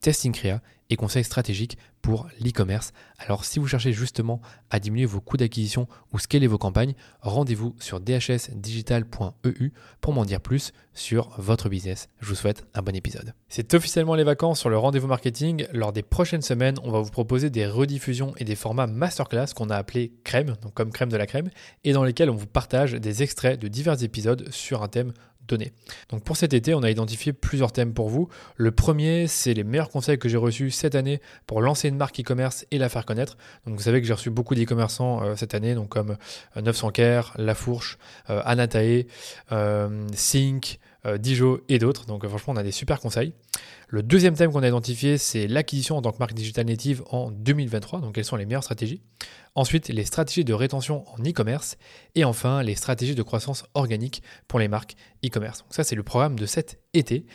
testing créa et conseils stratégiques pour l'e-commerce. Alors si vous cherchez justement à diminuer vos coûts d'acquisition ou scaler vos campagnes, rendez-vous sur dhsdigital.eu pour m'en dire plus sur votre business. Je vous souhaite un bon épisode. C'est officiellement les vacances sur le rendez-vous marketing. Lors des prochaines semaines, on va vous proposer des rediffusions et des formats masterclass qu'on a appelés crème, donc comme crème de la crème, et dans lesquels on vous partage des extraits de divers épisodes sur un thème donc pour cet été, on a identifié plusieurs thèmes pour vous. Le premier, c'est les meilleurs conseils que j'ai reçus cette année pour lancer une marque e-commerce et la faire connaître. Donc vous savez que j'ai reçu beaucoup d'e-commerçants euh, cette année, donc comme 900 Care, La Fourche, euh, Anatae, euh, Sync, Dijo et d'autres. Donc franchement, on a des super conseils. Le deuxième thème qu'on a identifié, c'est l'acquisition en tant que marque digitale native en 2023. Donc quelles sont les meilleures stratégies? Ensuite, les stratégies de rétention en e-commerce. Et enfin, les stratégies de croissance organique pour les marques e-commerce. Donc ça, c'est le programme de cet été.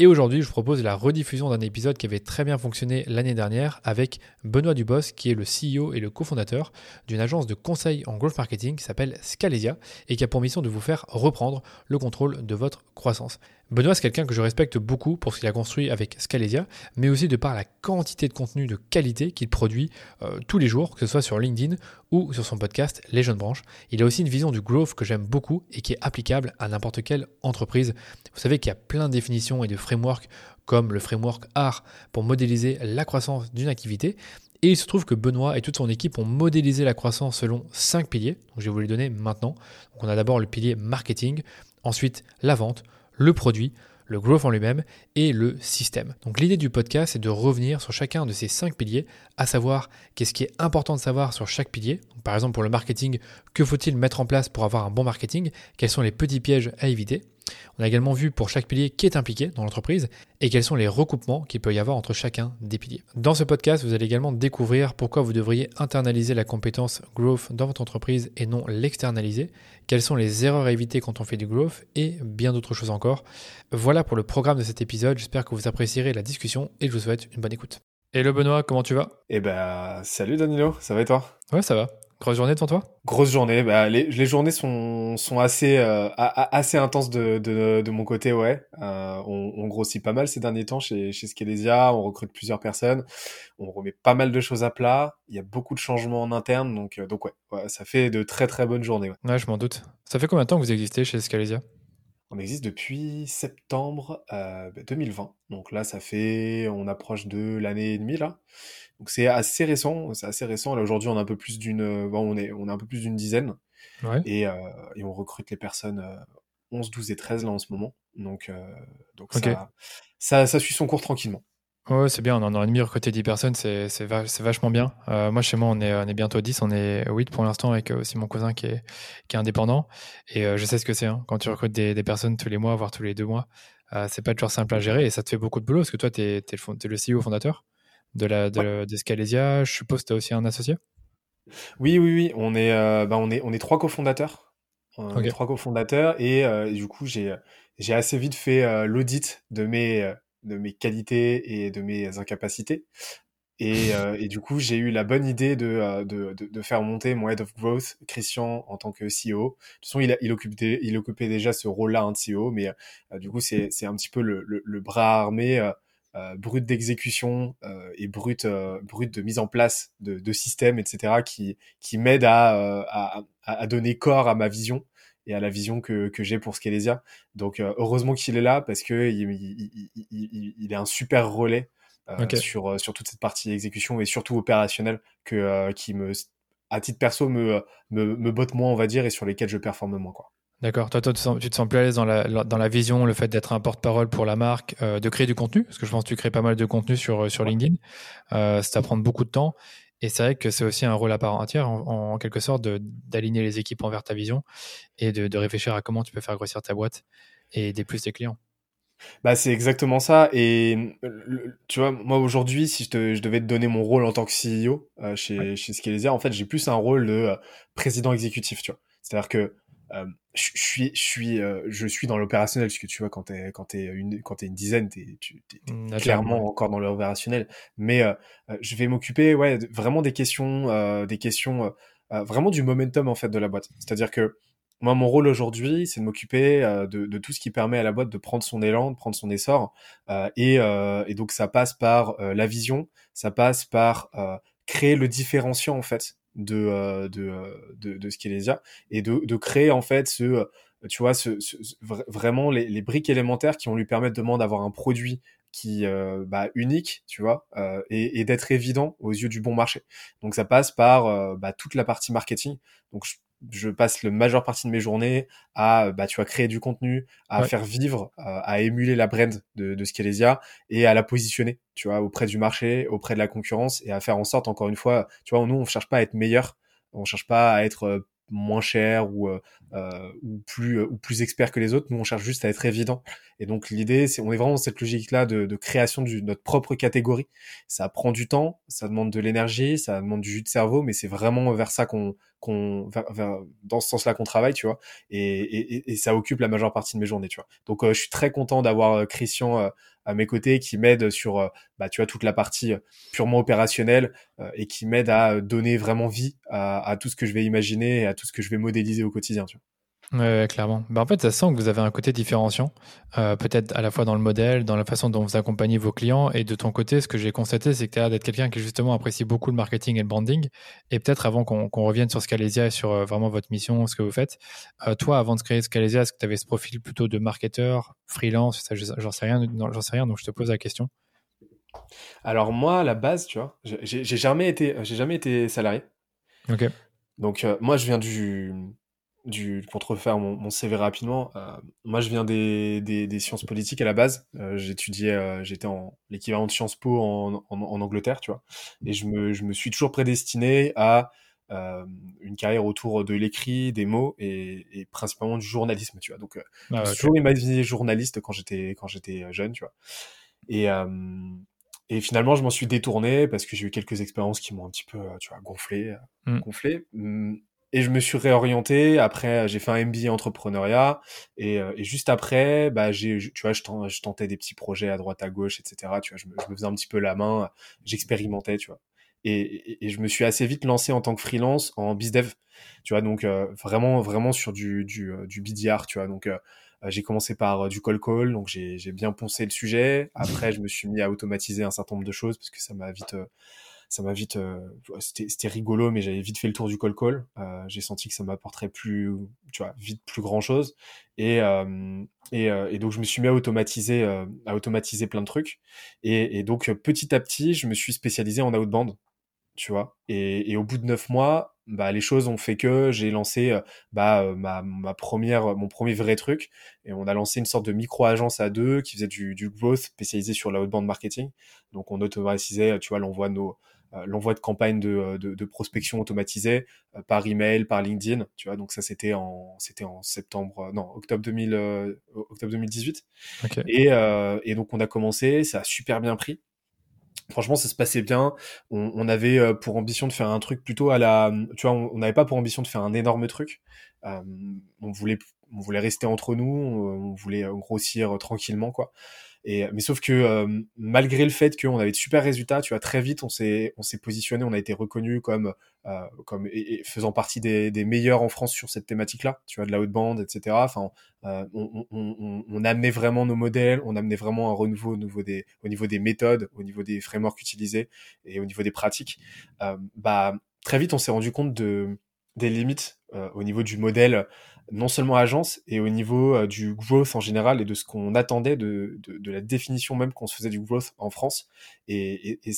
Et aujourd'hui, je vous propose la rediffusion d'un épisode qui avait très bien fonctionné l'année dernière avec Benoît Dubos, qui est le CEO et le cofondateur d'une agence de conseil en growth marketing qui s'appelle Scalesia et qui a pour mission de vous faire reprendre le contrôle de votre croissance. Benoît, c'est quelqu'un que je respecte beaucoup pour ce qu'il a construit avec Scalesia, mais aussi de par la quantité de contenu de qualité qu'il produit euh, tous les jours, que ce soit sur LinkedIn ou sur son podcast Les Jeunes Branches. Il a aussi une vision du growth que j'aime beaucoup et qui est applicable à n'importe quelle entreprise. Vous savez qu'il y a plein de définitions et de frameworks comme le framework AR pour modéliser la croissance d'une activité. Et il se trouve que Benoît et toute son équipe ont modélisé la croissance selon cinq piliers. Donc je vais vous les donner maintenant. On a d'abord le pilier marketing, ensuite la vente, le produit, le growth en lui-même et le système. Donc l'idée du podcast, c'est de revenir sur chacun de ces cinq piliers, à savoir qu'est-ce qui est important de savoir sur chaque pilier. par exemple, pour le marketing, que faut-il mettre en place pour avoir un bon marketing? Quels sont les petits pièges à éviter? On a également vu pour chaque pilier qui est impliqué dans l'entreprise et quels sont les recoupements qu'il peut y avoir entre chacun des piliers. Dans ce podcast, vous allez également découvrir pourquoi vous devriez internaliser la compétence growth dans votre entreprise et non l'externaliser, quelles sont les erreurs à éviter quand on fait du growth et bien d'autres choses encore. Voilà pour le programme de cet épisode, j'espère que vous apprécierez la discussion et je vous souhaite une bonne écoute. Hello Benoît, comment tu vas? Eh ben, salut Danilo, ça va et toi? Ouais, ça va. Grosse journée devant toi? Grosse journée. Bah, les, les journées sont, sont assez, euh, assez intenses de, de, de, mon côté, ouais. Euh, on, on, grossit pas mal ces derniers temps chez, chez Skelesia. On recrute plusieurs personnes. On remet pas mal de choses à plat. Il y a beaucoup de changements en interne. Donc, euh, donc ouais, ouais, ça fait de très très bonnes journées. Ouais, ouais je m'en doute. Ça fait combien de temps que vous existez chez Skelesia on existe depuis septembre euh, 2020. Bah, donc là, ça fait, on approche de l'année et demie là. Donc c'est assez récent, c'est assez récent. Là aujourd'hui, on a un peu plus d'une, bon, on est, on a un peu plus d'une dizaine. Ouais. Et, euh, et, on recrute les personnes euh, 11, 12 et 13 là en ce moment. Donc, euh, donc okay. ça, ça, ça suit son cours tranquillement. Ouais, c'est bien, on en a demi recruté 10 personnes, c'est, c'est, vachement bien. Euh, moi, chez moi, on est, on est bientôt 10, on est 8 pour l'instant avec aussi mon cousin qui est, qui est indépendant. Et euh, je sais ce que c'est, hein, quand tu recrutes des, des, personnes tous les mois, voire tous les deux mois, euh, c'est pas toujours simple à gérer et ça te fait beaucoup de boulot parce que toi, tu es, le, le CEO fondateur de, la, de, ouais. Je suppose que tu as aussi un associé? Oui, oui, oui, on est, bah, on est, on est trois cofondateurs. On okay. est trois cofondateurs et, et du coup, j'ai, j'ai assez vite fait l'audit de mes de mes qualités et de mes incapacités. Et, euh, et du coup, j'ai eu la bonne idée de, de, de, de, faire monter mon Head of Growth, Christian, en tant que CEO. De toute façon, il, a, il, occupait, il occupait déjà ce rôle-là hein, de CEO, mais euh, du coup, c'est un petit peu le, le, le bras armé, euh, euh brut d'exécution et brut, brut de mise en place de, de systèmes, etc., qui, qui m'aide à, à, à, donner corps à ma vision et à la vision que, que j'ai pour Scalesia. Donc euh, heureusement qu'il est là parce que il, il, il, il est un super relais euh, okay. sur, euh, sur toute cette partie exécution et surtout opérationnelle que, euh, qui me, à titre perso, me, me, me botte moins, on va dire, et sur lesquels je performe moins. Quoi. D'accord. Toi, toi tu, te sens plus à l'aise dans la, dans la vision, le fait d'être un porte-parole pour la marque, euh, de créer du contenu, parce que je pense que tu crées pas mal de contenu sur, euh, sur LinkedIn. Euh, ça prend beaucoup de temps. Et c'est vrai que c'est aussi un rôle à part entière, en, quelque sorte, d'aligner les équipes envers ta vision et de, de, réfléchir à comment tu peux faire grossir ta boîte et aider plus tes clients. Bah, c'est exactement ça. Et tu vois, moi aujourd'hui, si je, te, je, devais te donner mon rôle en tant que CEO euh, chez, chez Scalezia, en fait, j'ai plus un rôle de euh, président exécutif, tu vois. C'est-à-dire que euh, je suis, je suis, euh, je suis dans l'opérationnel, parce que tu vois, quand t'es, quand t'es une, quand t'es une dizaine, t'es, tu, es, mmh, clairement encore dans l'opérationnel. Mais euh, je vais m'occuper, ouais, vraiment des questions, des questions, vraiment du momentum en fait de la boîte. C'est-à-dire que moi, mon rôle aujourd'hui, c'est de m'occuper de, de, tout ce qui permet à la boîte de prendre son élan, de prendre son essor. Et, et, donc, ça passe par la vision, ça passe par créer le différenciant en fait de, euh, de, euh, de, de Scalesia et de, de créer en fait ce, euh, tu vois, ce, vraiment les, les, briques élémentaires qui vont lui permettre demain d'avoir un produit qui euh, bah, unique, tu vois, euh, et, d'être évident aux yeux du bon marché. Donc ça passe par euh, bah, toute la partie marketing. Donc je, je, passe le majeure partie de mes journées à bah tu vois créer du contenu, à faire vivre, à émuler la brand de, de Scalesia et à la positionner, tu vois, auprès du marché, auprès de la concurrence et à faire en sorte encore une fois, tu vois, nous on cherche pas à être meilleur, on cherche pas à être moins cher ou euh, euh, ou plus ou plus expert que les autres. Nous, on cherche juste à être évident. Et donc l'idée, c'est on est vraiment dans cette logique-là de, de, création de notre propre catégorie. Ça prend du temps, ça demande de l'énergie, ça demande du jus de cerveau, mais c'est vraiment vers ça qu'on qu'on dans ce sens-là qu'on travaille, tu vois. Et, et, et, ça occupe la majeure partie de mes journées, tu vois. Donc euh, je suis très content d'avoir Christian à mes côtés qui m'aide sur euh, bah, tu vois toute la partie euh, purement opérationnelle euh, et qui m'aide à donner vraiment vie à, tout ce que je vais imaginer et à tout ce que je vais modéliser au quotidien. Ouais, clairement. Bah, en fait, ça sent que vous avez un côté différenciant, euh, peut-être à la fois dans le modèle, dans la façon dont vous accompagnez vos clients. Et de ton côté, ce que j'ai constaté, c'est que tu as l'air d'être quelqu'un qui justement apprécie beaucoup le marketing et le branding. Et peut-être avant qu'on revienne sur Scalesia et sur euh, vraiment votre mission, ce que vous faites, euh, toi, avant de créer Scalesia, est-ce que tu avais ce profil plutôt de marketeur, freelance J'en sais rien, j'en sais rien, donc je te pose la question. Alors moi, à la base, tu vois, j'ai jamais été, j'ai jamais été salarié. Ok. Donc moi, je viens du du, pour te refaire mon, mon CV rapidement, euh, moi je viens des, des, des, sciences politiques à la base. Euh, j'étudiais, euh, j'étais en l'équivalent de Sciences Po en, en, en, Angleterre, tu vois. Et je me, je me suis toujours prédestiné à euh, une carrière autour de l'écrit, des mots et, et, principalement du journalisme, tu vois. Donc, euh, ah, j'ai toujours imaginé journaliste quand j'étais quand j'étais jeune, tu vois. Et et finalement, je m'en suis détourné parce que j'ai eu quelques expériences qui m'ont un petit peu, tu vois, gonflé, mm. gonflé. Et je me suis réorienté. Après, j'ai fait un MBA entrepreneuriat. Et, euh, et juste après, bah, j'ai, tu vois, je, tentais des petits projets à droite, à gauche, etc. Tu vois, je me, faisais un petit peu la main. J'expérimentais, tu vois. Et, et, je me suis assez vite lancé en tant que freelance en bizdev. Tu vois, donc euh, vraiment, vraiment sur du, du, euh, du BDR, tu vois. Donc, j'ai commencé par du call call, donc j'ai bien poncé le sujet. Après, je me suis mis à automatiser un certain nombre de choses parce que ça m'a vite ça m'a vite, euh, c'était rigolo, mais j'avais vite fait le tour du call call. Euh, j'ai senti que ça m'apporterait plus, tu vois, vite plus grand chose. Et, euh, et, et, donc je me suis mis à automatiser, à automatiser plein de trucs. Et, et, donc petit à petit, je me suis spécialisé en outbound, tu vois. Et, et au bout de neuf mois, bah, les choses ont fait que j'ai lancé bah, ma, ma, première, mon premier vrai truc. Et on a lancé une sorte de micro-agence à deux qui faisait du, du growth spécialisé sur l'outbound marketing. Donc on automatisait, tu vois, l'envoi de nos l'envoi de campagnes de, euh, de, de, prospection automatisée euh, par email, par LinkedIn, tu vois. Donc ça c'était en c'était en septembre, non octobre 2000, octobre 2018. Et, et donc on a commencé, ça a super bien pris. Franchement, ça se passait bien. On, on, avait pour ambition de faire un truc plutôt à la, tu vois, on n'avait pas pour ambition de faire un énorme truc. Euh, on voulait, on voulait rester entre nous, on voulait grossir tranquillement, quoi. Et, mais sauf que euh, malgré le fait qu'on avait de super résultats, tu vois, très vite on s'est on s'est positionné, on a été reconnu comme euh, comme et, faisant partie des, des, meilleurs en France sur cette thématique-là, tu vois, de la haute bande, etc. Enfin, euh, on, on, on, amenait vraiment nos modèles, on amenait vraiment un renouveau au niveau des au niveau des méthodes, au niveau des frameworks utilisés et au niveau des pratiques. Euh, bah très vite on s'est rendu compte de des limites euh, au niveau du modèle non seulement agence et au niveau euh, du growth en général et de ce qu'on attendait de, de, de, la définition même qu'on se faisait du growth en France. Et, et,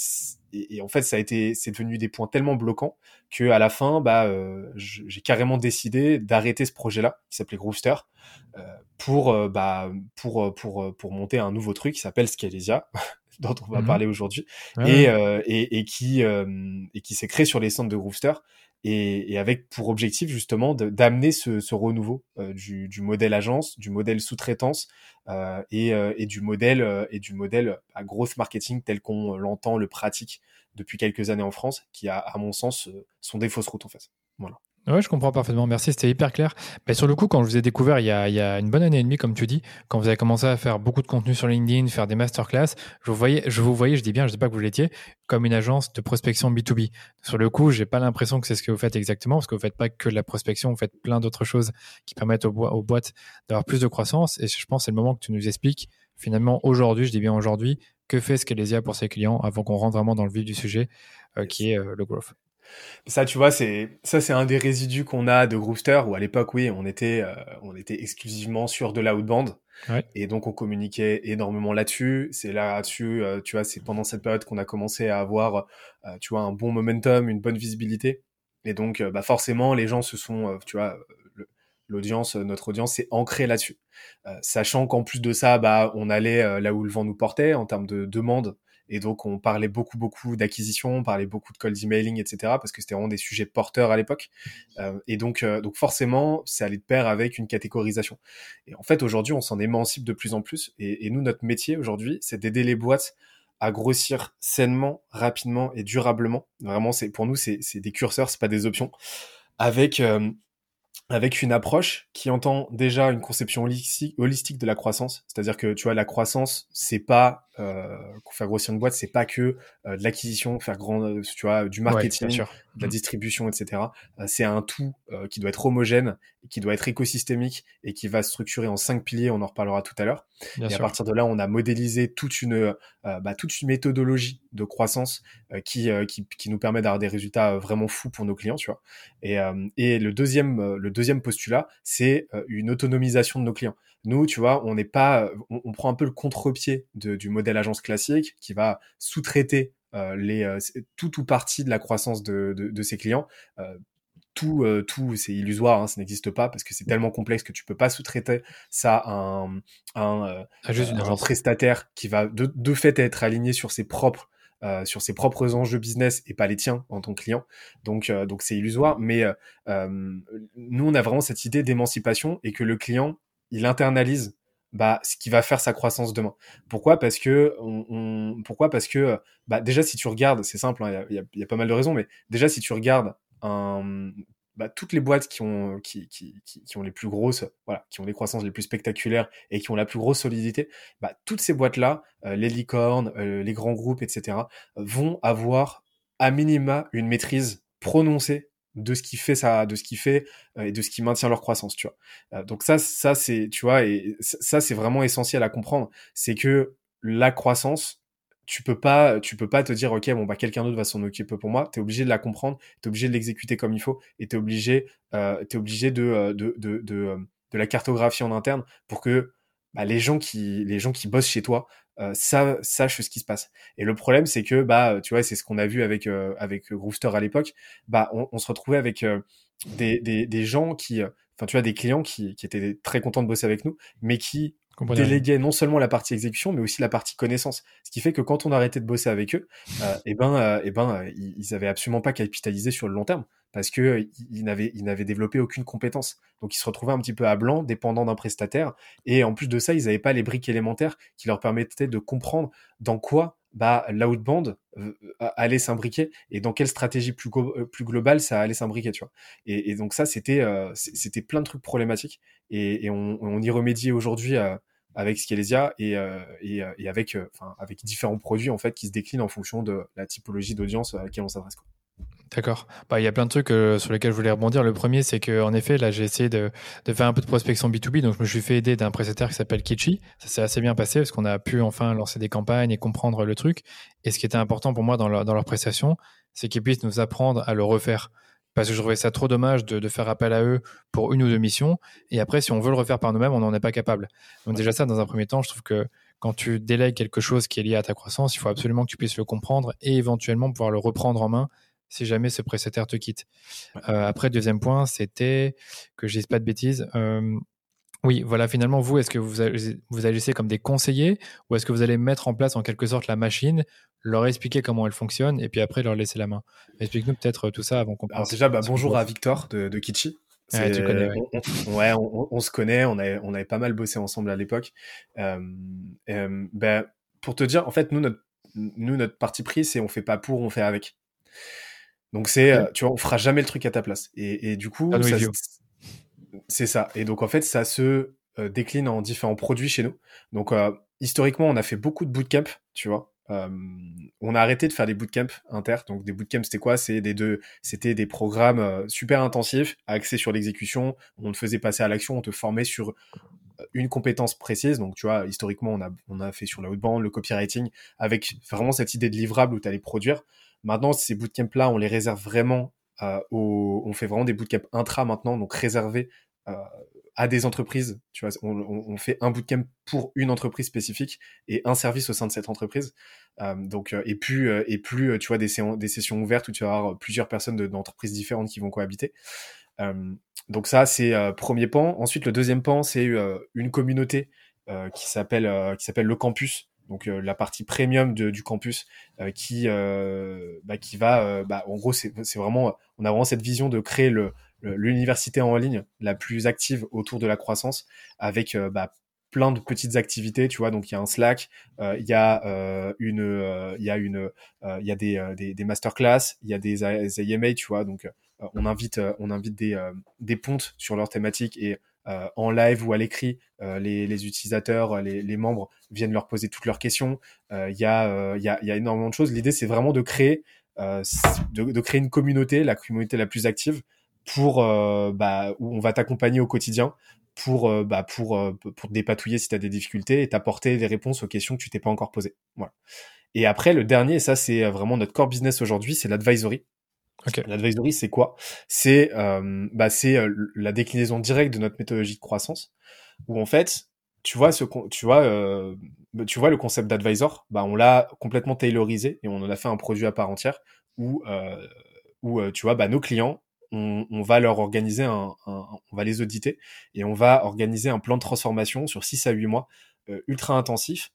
et, en fait, ça a été, c'est devenu des points tellement bloquants que à la fin, bah, euh, j'ai carrément décidé d'arrêter ce projet-là qui s'appelait Grooster euh, pour, euh, bah, pour, pour, pour monter un nouveau truc qui s'appelle Scalesia. dont on va mmh parler aujourd'hui et, et, et, qui et qui s'est créé sur les centres de Grooster et, et, avec pour objectif justement d'amener ce, ce, renouveau du, du, modèle agence, du modèle sous-traitance euh, et, euh, et, du modèle euh, et du modèle à grosse marketing tel qu'on l'entend, le pratique depuis quelques années en France, qui a, à mon sens, sont des fausses routes en fait. Voilà. Oui, je comprends parfaitement. Merci, c'était hyper clair. Mais sur le coup, quand je vous ai découvert il y, a, une bonne année et demie, comme tu dis, quand vous avez commencé à faire beaucoup de contenu sur LinkedIn, faire des masterclass, je vous voyais, je vous voyais, je dis bien, je ne sais pas que vous l'étiez, comme une agence de prospection B2B. Sur le coup, j'ai pas l'impression que c'est ce que vous faites exactement, parce que vous faites pas que de la prospection, vous faites plein d'autres choses qui permettent aux, aux boîtes d'avoir plus de croissance. Et je pense c'est le moment que tu nous expliques, finalement, aujourd'hui, je dis bien aujourd'hui, que fait Scalesia pour ses clients avant qu'on rentre vraiment dans le vif du sujet, euh, qui est euh, le growth. Ça, tu vois, c'est ça, c'est un des résidus qu'on a de Grooster, où à l'époque, oui, on était, euh, on était exclusivement sur de l'outbound. Ouais. Et donc, on communiquait énormément là-dessus. C'est là-dessus, euh, tu vois, c'est pendant cette période qu'on a commencé à avoir, euh, tu vois, un bon momentum, une bonne visibilité. Et donc, bah, forcément, les gens se sont, tu vois, l'audience, notre audience s'est ancrée là-dessus. sachant qu'en plus de ça, bah, on allait là où le vent nous portait en termes de demande et donc, on parlait beaucoup, beaucoup d'acquisition, on parlait beaucoup de cold emailing, etc. parce que c'était vraiment des sujets porteurs à l'époque. Euh, et donc, euh, donc forcément, ça allait de pair avec une catégorisation. Et en fait, aujourd'hui, on s'en émancipe de plus en plus. Et, nous, notre métier aujourd'hui, c'est d'aider les boîtes à grossir sainement, rapidement et durablement. Vraiment, c'est pour nous, c'est des curseurs, c'est pas des options. Avec euh, avec une approche qui entend déjà une conception holistique de la croissance. C'est-à-dire que, tu vois, la croissance, c'est pas, euh, faire grossir une boîte, c'est pas que euh, de l'acquisition, faire grand, euh, tu vois, du marketing, de la mmh. distribution, etc. Euh, c'est un tout qui doit être homogène, qui doit être écosystémique et qui va se structurer en cinq piliers. On en reparlera tout à l'heure. Et à partir de là, on a modélisé toute une, bah, toute une méthodologie de croissance qui, qui, qui, nous permet d'avoir des résultats vraiment fous pour nos clients, tu vois. Et, et le deuxième, le deuxième postulat, c'est une autonomisation de nos clients. Nous, tu vois, on n'est pas, on, prend un peu le contre-pied du modèle agence classique qui va sous-traiter euh, les euh, tout ou partie de la croissance de, de, de ses clients. Euh, tout, tout c'est illusoire, hein, ça n'existe pas parce que c'est tellement complexe que tu peux pas sous-traiter ça à un, un, un prestataire qui va de, de fait être aligné sur ses propres euh, sur ses propres enjeux business et pas les tiens en tant que client. Donc, euh, donc c'est illusoire. Mais euh, nous, on a vraiment cette idée d'émancipation et que le client, il internalise bah, ce qui va faire sa croissance demain. Pourquoi? Parce que, on, pourquoi? Parce que, bah, déjà, si tu regardes, c'est simple, hein, il y, a, y, a, pas mal de raisons, mais déjà, si tu regardes un, bah, toutes les boîtes qui ont, qui, qui, qui, ont les plus grosses, voilà, qui ont les croissances les plus spectaculaires et qui ont la plus grosse solidité, bah, toutes ces boîtes-là, euh, les licornes, euh, les grands groupes, etc., vont avoir à minima une maîtrise prononcée de ce qui fait ça, de ce qui fait euh, et de ce qui maintient leur croissance, tu vois. donc ça, ça c'est, tu vois, et ça c'est vraiment essentiel à comprendre, c'est que la croissance, tu peux pas tu peux pas te dire ok bon bah quelqu'un d'autre va s'en occuper pour moi. Tu es obligé de la comprendre. Tu es obligé de l'exécuter comme il faut. Et tu es obligé euh, obligé de euh, de, de, de, euh, de, la cartographie en interne pour que bah, les gens qui les gens qui bossent chez toi euh, sachent ce qui se passe. Et le problème c'est que bah tu vois c'est ce qu'on a vu avec euh, avec Grooster à l'époque. Bah on, on, se retrouvait avec des, des, des gens qui enfin tu vois des clients qui, qui étaient très contents de bosser avec nous mais qui déléguer non seulement la partie exécution, mais aussi la partie connaissance. Ce qui fait que quand on a arrêté de bosser avec eux, euh, et eh ben, euh, et eh ben, euh, ils avaient absolument pas capitalisé sur le long terme parce que ils n'avaient, ils n'avaient développé aucune compétence. Donc ils se retrouvaient un petit peu à blanc, dépendant d'un prestataire. Et en plus de ça, ils n'avaient pas les briques élémentaires qui leur permettaient de comprendre dans quoi bah, l'outbound allait s'imbriquer et dans quelle stratégie plus, plus globale ça allait s'imbriquer, tu vois. Et, et, donc ça, c'était c'était plein de trucs problématiques et, et on, on, y remédie aujourd'hui avec Scalesia et, euh, et, euh, et, avec, euh, enfin, avec différents produits en fait qui se déclinent en fonction de la typologie d'audience à laquelle on s'adresse. D'accord. Bah, il y a plein de trucs sur lesquels je voulais rebondir. Le premier, c'est que en effet, là, j'ai essayé de, faire un peu de prospection B2B. Donc, je me suis fait aider d'un prestataire qui s'appelle Kitchi. Ça s'est assez bien passé parce qu'on a pu enfin lancer des campagnes et comprendre le truc. Et ce qui était important pour moi dans leur prestation, c'est qu'ils puissent nous apprendre à le refaire parce que je trouvais ça trop dommage de, de, faire appel à eux pour une ou deux missions. Et après, si on veut le refaire par nous-mêmes, on n'en est pas capable. Donc déjà ça, dans un premier temps, je trouve que quand tu délègues quelque chose qui est lié à ta croissance, il faut absolument que tu puisses le comprendre et éventuellement pouvoir le reprendre en main si jamais ce prestataire te quitte. Euh, après, deuxième point, c'était que je dise pas de bêtises. Euh, oui, voilà, finalement, vous, est-ce que vous, vous agissez comme des conseillers ou est-ce que vous allez mettre en place en quelque sorte la machine, leur expliquer comment elle fonctionne et puis après leur laisser la main? Explique-nous peut-être tout ça avant qu'on Alors déjà, bah, bonjour à Victor de, de. Ouais, tu connais, ouais. On, se connaît, on avait, on avait pas mal bossé ensemble à l'époque. Euh, euh, ben, pour te dire, en fait, nous, notre, nous, notre parti pris, c'est on fait pas pour, on fait avec. Donc c'est, euh, tu vois, on fera jamais le truc à ta place. Et, et du coup, c'est ça. Et donc en fait, ça se euh, décline en différents produits chez nous. Donc euh, historiquement, on a fait beaucoup de bootcamp, tu vois. Euh, on a arrêté de faire des bootcamps inter. Donc des bootcamps, c'était quoi? C'est des deux, c'était des programmes super intensifs, axés sur l'exécution. On te faisait passer à l'action, on te formait sur une compétence précise. Donc, tu vois, historiquement, on a, on a fait sur la haute bande, le copywriting, avec vraiment cette idée de livrable où tu allais produire. Maintenant, ces bootcamps-là, on les réserve vraiment euh, on fait vraiment des bootcamps intra maintenant, donc réservés euh, à des entreprises. Tu vois, on, fait un bootcamp pour une entreprise spécifique et un service au sein de cette entreprise. Euh, donc, et plus, et plus, tu vois, des, des sessions ouvertes où tu vas avoir plusieurs personnes d'entreprises différentes qui vont cohabiter. donc ça, c'est premier pan. Ensuite, le deuxième pan, c'est une communauté qui s'appelle qui s'appelle le campus donc euh, la partie premium du campus euh, qui euh, bah, qui va bah, en gros c'est vraiment on a vraiment cette vision de créer le l'université en ligne la plus active autour de la croissance avec bah, plein de petites activités, tu vois. Donc il y a un Slack, il y a une, il y a une, il y a des, des, des masterclass, il y a des, AMA, tu vois. Donc on invite, on invite des, des pontes sur leurs thématiques et euh, en live ou à l'écrit, euh, les, les, utilisateurs, les, les, membres viennent leur poser toutes leurs questions. Euh, il y, a, y, a, y, a, énormément de choses. L'idée, c'est vraiment de créer, de, de, créer une communauté, la communauté la plus active, pour bah, où on va t'accompagner au quotidien pour bah, pour pour te dépatouiller si tu as des difficultés et t'apporter des réponses aux questions que tu t'es pas encore posées. Voilà. Et après, le dernier, et ça c'est vraiment notre core business aujourd'hui, c'est l'advisory. L'advisory, c'est quoi? C'est euh, bah, c'est euh, la déclinaison directe de notre méthodologie de croissance, où en fait, tu vois ce tu vois euh, tu vois le concept d'advisor, bah on l'a complètement taylorisé et on en a fait un produit à part entière où euh, où euh, tu vois bah nos clients on, va leur organiser un, on va les auditer et on va organiser un plan de transformation sur 6 à 8 mois ultra intensif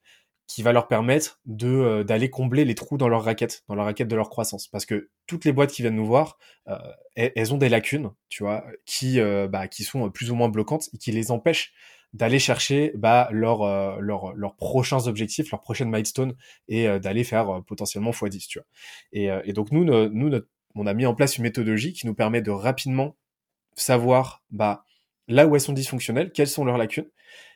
qui va leur permettre de euh, d'aller combler les trous dans leur raquette, dans leur raquette de leur croissance. Parce que toutes les boîtes qui viennent nous voir, euh, elles, ont des lacunes, tu vois, qui euh, bah, qui sont plus ou moins bloquantes et qui les empêchent d'aller chercher bah, leurs leur, leurs prochains objectifs, leurs prochaines milestones et d'aller faire potentiellement x10, tu vois. Et, donc nous, nous on a mis en place une méthodologie qui nous permet de rapidement savoir bah, là où elles sont dysfonctionnelles, quelles sont leurs lacunes,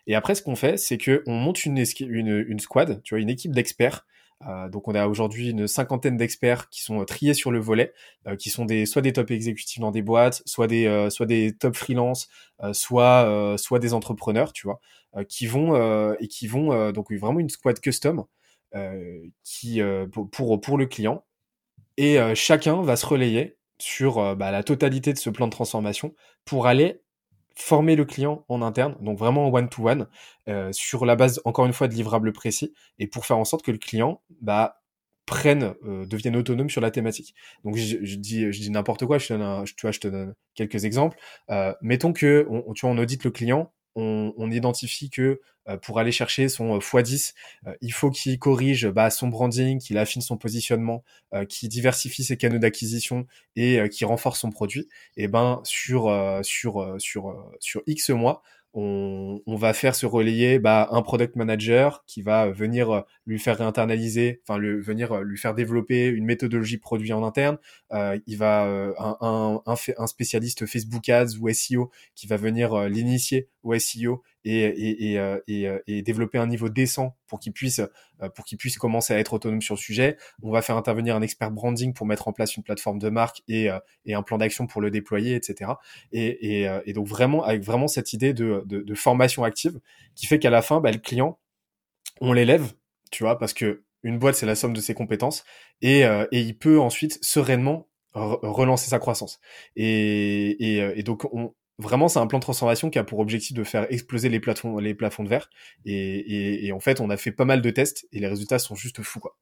et après, ce qu'on fait, c'est que on monte une, une, une squad, tu vois, une équipe d'experts. Euh, donc on a aujourd'hui une cinquantaine d'experts qui sont euh, triés sur le volet, euh, qui sont des soit des top exécutifs dans des boîtes, soit des euh, soit des top freelance, euh, soit soit des entrepreneurs, tu vois, qui vont et qui vont donc vraiment une squad custom qui pour, pour le client et chacun va se relayer sur bah, la totalité de ce plan de transformation pour aller former le client en interne, donc vraiment en one-to-one, euh, sur la base, encore une fois, de livrables précis, et pour faire en sorte que le client bah, prenne, euh, devienne autonome sur la thématique. Donc je, dis, je dis n'importe quoi, je te donne, tu vois, quelques exemples. Euh, mettons que, tu vois, on audite le client, on, identifie que euh, pour aller chercher son euh, x10, euh, il faut qu'il corrige bah, son branding, qu'il affine son positionnement, qu'il diversifie ses canaux d'acquisition et qu'il renforce son produit. Et ben sur sur sur sur X mois, on, on, va faire se relayer bah, un product manager qui va venir euh, lui faire réinternaliser, enfin venir euh, lui faire développer une méthodologie produit en interne. Euh, il va euh, un, un, un, spécialiste Facebook Ads ou SEO qui va venir l'initier au SEO et, et, et, et, et développer un niveau décent pour qu'il puisse pour qu'il puisse commencer à être autonome sur le sujet. On va faire intervenir un expert branding pour mettre en place une plateforme de marque et, un plan d'action pour le déployer, etc. Et, donc vraiment avec vraiment cette idée de de, formation active qui fait qu'à la fin, bah, le client, on l'élève, tu vois, parce que une boîte, c'est la somme de ses compétences et, euh, et il peut ensuite sereinement relancer sa croissance. Et, et, euh, et donc, on, vraiment, c'est un plan de transformation qui a pour objectif de faire exploser les plafonds, les plafonds de verre. Et, et, en fait, on a fait pas mal de tests et les résultats sont juste fous, quoi.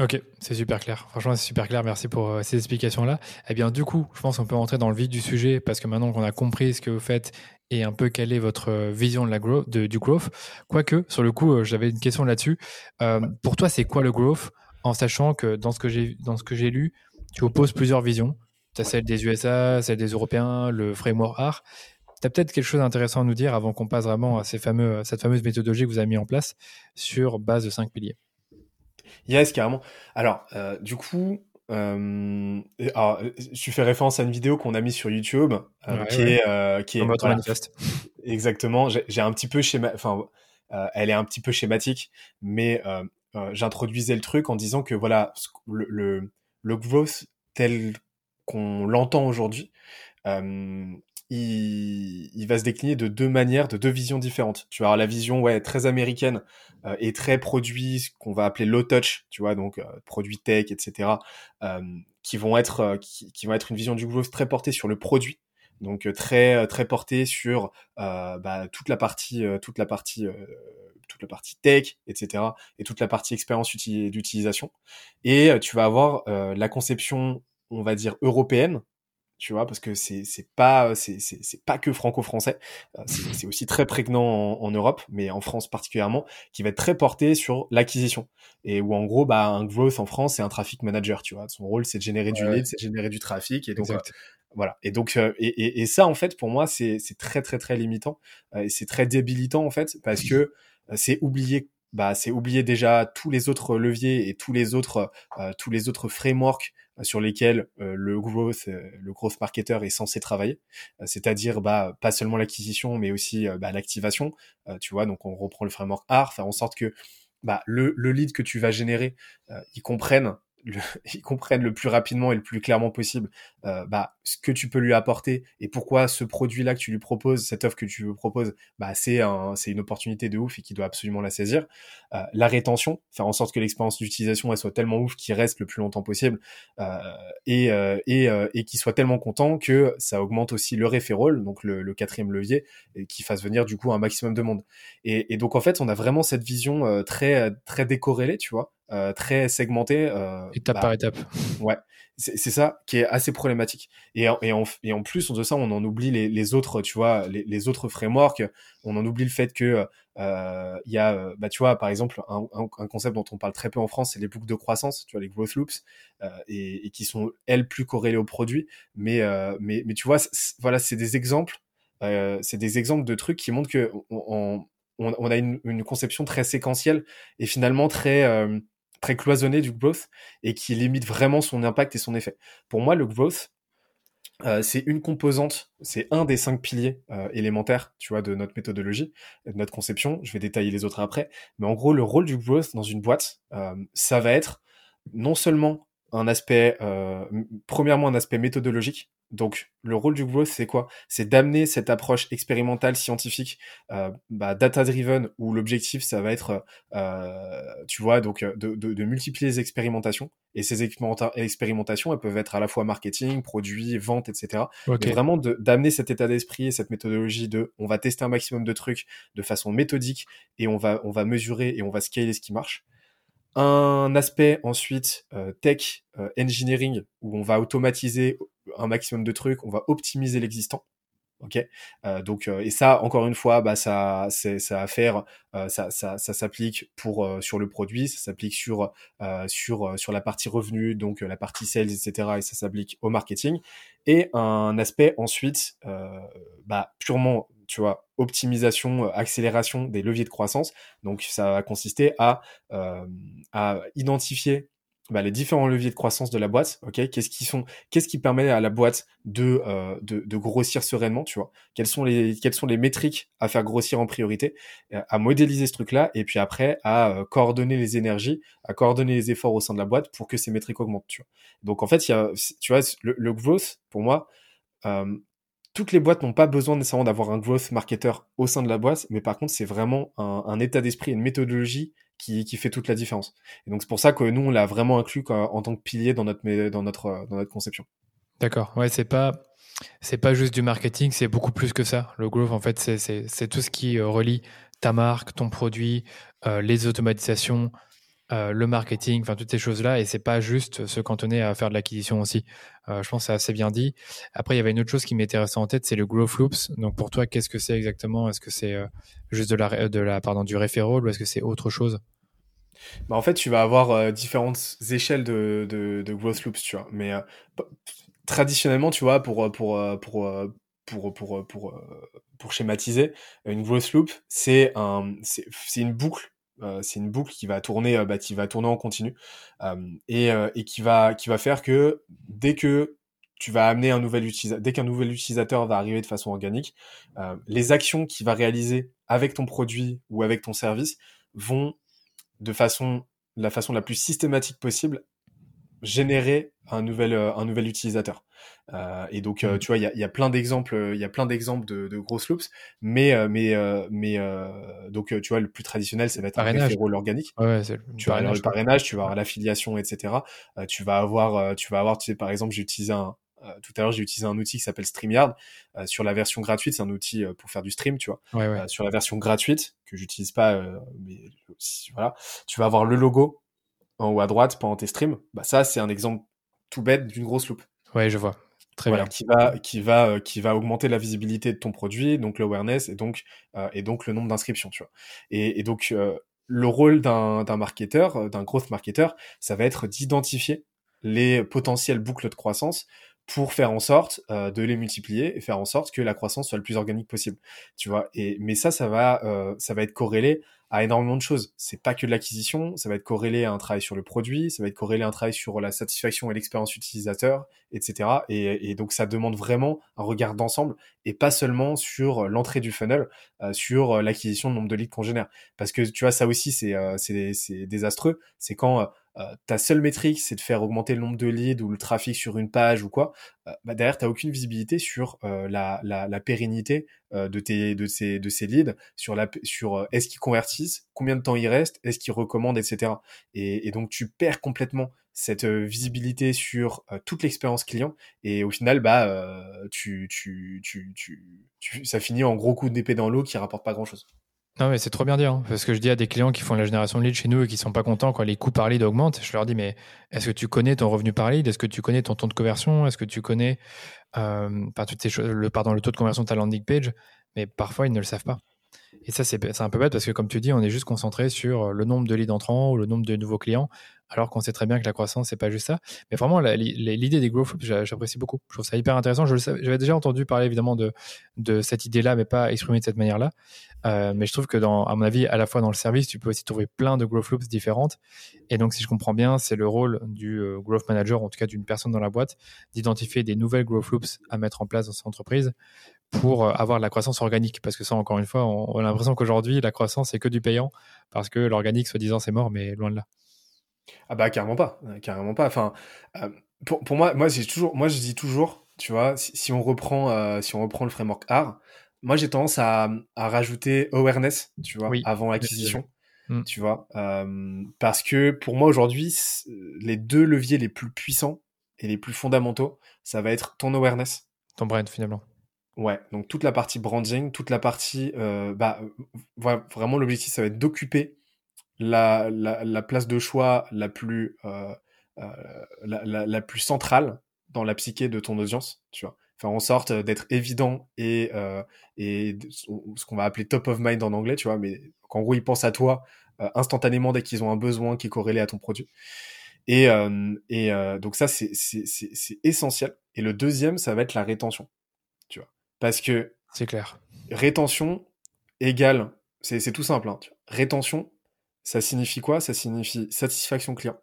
Ok, c'est super clair. Franchement, c'est super clair. Merci pour euh, ces explications-là. Eh bien, du coup, je pense qu'on peut rentrer dans le vif du sujet parce que maintenant qu'on a compris ce que vous faites et un peu quelle est votre euh, vision de la growth, de, du growth. Quoique, sur le coup, euh, j'avais une question là-dessus. pour toi, c'est quoi le growth En sachant que dans ce que j'ai dans ce que j'ai lu, tu opposes plusieurs visions. Tu as celle des USA, celle des Européens, le framework art. Tu as peut-être quelque chose d'intéressant à nous dire avant qu'on passe vraiment à ces fameux, cette fameuse méthodologie que vous avez mis en place sur base de cinq piliers. Yes, carrément. Alors, euh, du coup, euh, alors, tu fais référence à une vidéo qu'on a mise sur YouTube, euh, qui, Est, euh, qui est. Exactement. J'ai un petit peu schéma, enfin, euh, elle est un petit peu schématique, mais euh, j'introduisais le truc en disant que voilà, le, le, le growth tel qu'on l'entend aujourd'hui, il, il, va se décliner de deux manières, de deux visions différentes. Tu avoir la vision ouais très américaine euh, et très produit, qu'on va appeler low touch, tu vois, donc euh, produits tech, etc., euh, qui vont être euh, qui, qui, vont être une vision du growth très portée sur le produit, donc très très portée sur bah, toute la partie toute la partie toute la partie tech, etc., et toute la partie expérience d'utilisation. Et tu vas avoir la conception, on va dire européenne, tu vois, parce que c'est c'est pas c'est c'est pas que franco-français, euh, c'est aussi très prégnant en, Europe, mais en France particulièrement, qui va être très porté sur l'acquisition. Et où en gros bah un growth en France c'est un traffic manager, tu vois, son rôle c'est de générer du lead, c'est de générer du trafic. Et donc euh, voilà. Et donc euh, et, et, et, ça en fait pour moi c'est c'est très très très limitant et c'est très débilitant en fait parce que c'est oublier bah c'est oublier déjà tous les autres leviers et tous les autres tous les autres frameworks sur lesquels euh, le growth, euh, le growth marketer est censé travailler, euh, c'est-à-dire bah, pas seulement l'acquisition, mais aussi bah, l'activation. tu vois, donc on reprend le framework AR, faire en sorte que bah, le, le lead que tu vas générer, il comprenne le, ils comprennent le plus rapidement et le plus clairement possible euh, bah, ce que tu peux lui apporter et pourquoi ce produit-là que tu lui proposes, cette offre que tu lui proposes, bah, c'est un, une opportunité de ouf et qu'il doit absolument la saisir. Euh, la rétention, faire en sorte que l'expérience d'utilisation elle soit tellement ouf qu'il reste le plus longtemps possible euh, et, euh, et, euh, et qu'il soit tellement content que ça augmente aussi le referral, donc le, le quatrième levier, et qui fasse venir du coup un maximum de monde. Et, et donc en fait, on a vraiment cette vision euh, très très décorrélée, tu vois, euh, très segmenté. Euh, étape bah, par étape. Ouais, c'est ça qui est assez problématique. Et, et, en, et en plus de ça, on en oublie les, les autres, tu vois, les, les, autres frameworks. On en oublie le fait que euh, il y a, bah, tu vois, par exemple, un, un, concept dont on parle très peu en France, c'est les boucles de croissance, tu vois, les growth loops, euh, et, et, qui sont elles plus corrélées au produit. Mais, euh, mais, mais tu vois, voilà, c'est des exemples. Euh, c'est des exemples de trucs qui montrent que on, on, on a une, une, conception très séquentielle et finalement très cloisonné du growth et qui limite vraiment son impact et son effet. Pour moi, le growth, euh, c'est une composante, c'est un des cinq piliers euh, élémentaires, tu vois, de notre méthodologie, de notre conception. Je vais détailler les autres après, mais en gros, le rôle du growth dans une boîte, euh, ça va être non seulement un aspect, euh, premièrement un aspect méthodologique. Donc le rôle du growth, c'est quoi? C'est d'amener cette approche expérimentale, scientifique, euh, bah, data-driven, où l'objectif, ça va être, euh, tu vois, donc de, de, de, multiplier les expérimentations. Et ces expérimentations, elles peuvent être à la fois marketing, produits, vente, etc. Okay. vraiment d'amener cet état d'esprit et cette méthodologie de, on va tester un maximum de trucs de façon méthodique et on va, on va mesurer et on va scaler ce qui marche un aspect ensuite euh, tech, euh, engineering, où on va automatiser un maximum de trucs, on va optimiser l'existant. Ok, euh, donc et ça encore une fois, bah ça c'est ça à faire, ça ça, ça s'applique pour sur le produit, ça s'applique sur sur sur la partie revenu, donc la partie sales, etc. Et ça s'applique au marketing. Et un aspect ensuite, bah purement tu vois, optimisation, euh, accélération des leviers de croissance. Donc, ça va consister à, euh, à identifier bah, les différents leviers de croissance de la boîte. Ok, qu'est-ce qui sont, qu'est-ce qui permet à la boîte de, euh, de, de grossir sereinement, tu vois? Quelles sont les quelles sont les métriques à faire grossir en priorité, euh, à modéliser ce truc-là, et puis après à euh, coordonner les énergies, à coordonner les efforts au sein de la boîte pour que ces métriques augmentent. Tu vois? Donc en fait, il y a, tu vois, le, le growth pour moi. Euh, toutes les boîtes n'ont pas besoin nécessairement d'avoir un growth marketer au sein de la boîte, mais par contre, c'est vraiment un, état d'esprit, une méthodologie qui, qui, fait toute la différence. Et donc, c'est pour ça que nous, on l'a vraiment inclus en tant que pilier dans notre, dans notre, dans notre conception. D'accord. Ouais, c'est pas. C'est pas juste du marketing, c'est beaucoup plus que ça. Le growth, en fait, c'est tout ce qui relie ta marque, ton produit, les automatisations, euh, le marketing, enfin toutes ces choses-là, et c'est pas juste se cantonner à faire de l'acquisition aussi. Euh, je pense que c'est assez bien dit. Après, il y avait une autre chose qui m'était restée en tête, c'est le growth loops. Donc pour toi, qu'est-ce que c'est exactement? Est-ce que c'est euh, juste de la, de la, pardon, du referral ou est-ce que c'est autre chose? Bah en fait, tu vas avoir différentes échelles de, de, growth loops, tu vois. Mais traditionnellement, tu vois, pour, pour, pour, pour, pour, pour, pour, schématiser, une growth loop, c'est un, c'est une boucle euh, c'est une boucle qui va tourner, euh, bah, qui va tourner en continu euh, et, qui va qui va faire que dès que tu vas amener un nouvel utilisateur, dès qu'un nouvel utilisateur va arriver de façon organique, les actions qu'il va réaliser avec ton produit ou avec ton service vont de façon la façon la plus systématique possible générer un nouvel un nouvel utilisateur. Euh, et donc euh, mmh. tu vois il y a, y a, plein d'exemples il y a plein d'exemples de, de grosses loops, mais mais mais donc tu vois le plus traditionnel ça va être parrainage. un rôle organique. Ouais, tu vas avoir le parrainage, tu vas avoir l'affiliation, etc. tu vas avoir tu vas avoir tu sais par exemple j'ai utilisé un tout à l'heure, j'ai utilisé un outil qui s'appelle StreamYard. sur la version gratuite, c'est un outil pour faire du stream, tu vois. Ouais, ouais. sur la version gratuite, que j'utilise pas, mais voilà, tu vas avoir le logo en haut à droite pendant tes streams, bah ça c'est un exemple tout bête d'une grosse loupe. Ouais, je vois. Très bien. Qui va, qui va, euh, qui va augmenter la visibilité de ton produit, donc l'awareness et donc euh, et donc le nombre d'inscriptions, tu vois. Et, et donc euh, le rôle d'un d'un marketeur, d'un growth marketeur, ça va être d'identifier les potentielles boucles de croissance pour faire en sorte euh, de les multiplier et faire en sorte que la croissance soit le plus organique possible. Tu vois. Et mais ça, ça va, euh, ça va être corrélé à énormément de choses. C'est pas que de l'acquisition, ça va être corrélé à un travail sur le produit, ça va être corrélé à un travail sur la satisfaction et l'expérience utilisateur, etc. Et, et, donc ça demande vraiment un regard d'ensemble et pas seulement sur l'entrée du funnel, euh, sur l'acquisition de nombre de leads qu'on génère. Parce que tu vois, ça aussi c'est euh, c'est désastreux. C'est quand euh, ta seule métrique, c'est de faire augmenter le nombre de leads ou le trafic sur une page ou quoi, euh, bah derrière, tu n'as aucune visibilité sur euh, la, pérennité de, tes, de, ces, de ces leads, sur, la, sur est-ce qu'ils convertissent, combien de temps ils restent, est-ce qu'ils recommandent, etc. Et, et, donc, tu perds complètement cette visibilité sur toute l'expérience client et au final, bah, tu, tu, tu, tu, ça finit en gros coup d'épée dans l'eau qui rapporte pas grand-chose. Non, mais c'est trop bien dire. Hein, parce que je dis à des clients qui font la génération de lead chez nous et qui sont pas contents quand les coûts par lead augmentent, je leur dis, mais est-ce que tu connais ton revenu par lead? Est-ce que tu connais ton taux de conversion? Est-ce que tu connais euh, toutes le, pardon, le taux de conversion de ta landing page? Mais parfois, ils ne le savent pas. Et ça, c'est un peu bête parce que, comme tu dis, on est juste concentré sur le nombre de leads entrants ou le nombre de nouveaux clients, alors qu'on sait très bien que la croissance, c'est pas juste ça. Mais vraiment, l'idée des growth j'apprécie beaucoup. Je trouve ça hyper intéressant. J'avais déjà entendu parler évidemment de, cette idée-là, mais pas exprimée de cette manière-là. Euh, mais je trouve que, à mon avis, à la fois dans le service, tu peux aussi trouver plein de growth loops différentes. Et donc, si je comprends bien, c'est le rôle du euh, growth manager, en tout cas d'une personne dans la boîte, d'identifier des nouvelles growth loops à mettre en place dans son entreprise pour euh, avoir de la croissance organique. Parce que ça, encore une fois, on, a l'impression qu'aujourd'hui, la croissance, c'est que du payant, parce que l'organique, soi-disant, c'est mort, mais loin de là. Ah bah carrément pas, carrément pas. Enfin, pour, pour, moi, moi, toujours, moi je dis toujours, tu vois, si, on reprend, si on reprend le framework R, moi, j'ai tendance à, à, rajouter awareness, tu vois, avant l'acquisition. Mm. Tu vois, euh, parce que pour moi aujourd'hui, les deux leviers les plus puissants et les plus fondamentaux, ça va être ton awareness. Ton brand finalement. Ouais, donc toute la partie branding, toute la partie, euh, bah, vraiment l'objectif, ça va être d'occuper la, la, la, place de choix la plus, euh, euh la, la, plus centrale dans la psyché de ton audience, tu vois faire en sorte d'être évident et, euh, et ce qu'on va appeler top of mind en anglais, tu vois, mais qu'en gros, ils pensent à toi euh, instantanément dès qu'ils ont un besoin qui est corrélé à ton produit. Et, euh, et euh, donc ça, c'est essentiel. Et le deuxième, ça va être la rétention. Parce que... C'est clair. Rétention égale... C'est tout simple. Hein, tu vois. Rétention, ça signifie quoi? Ça signifie satisfaction client.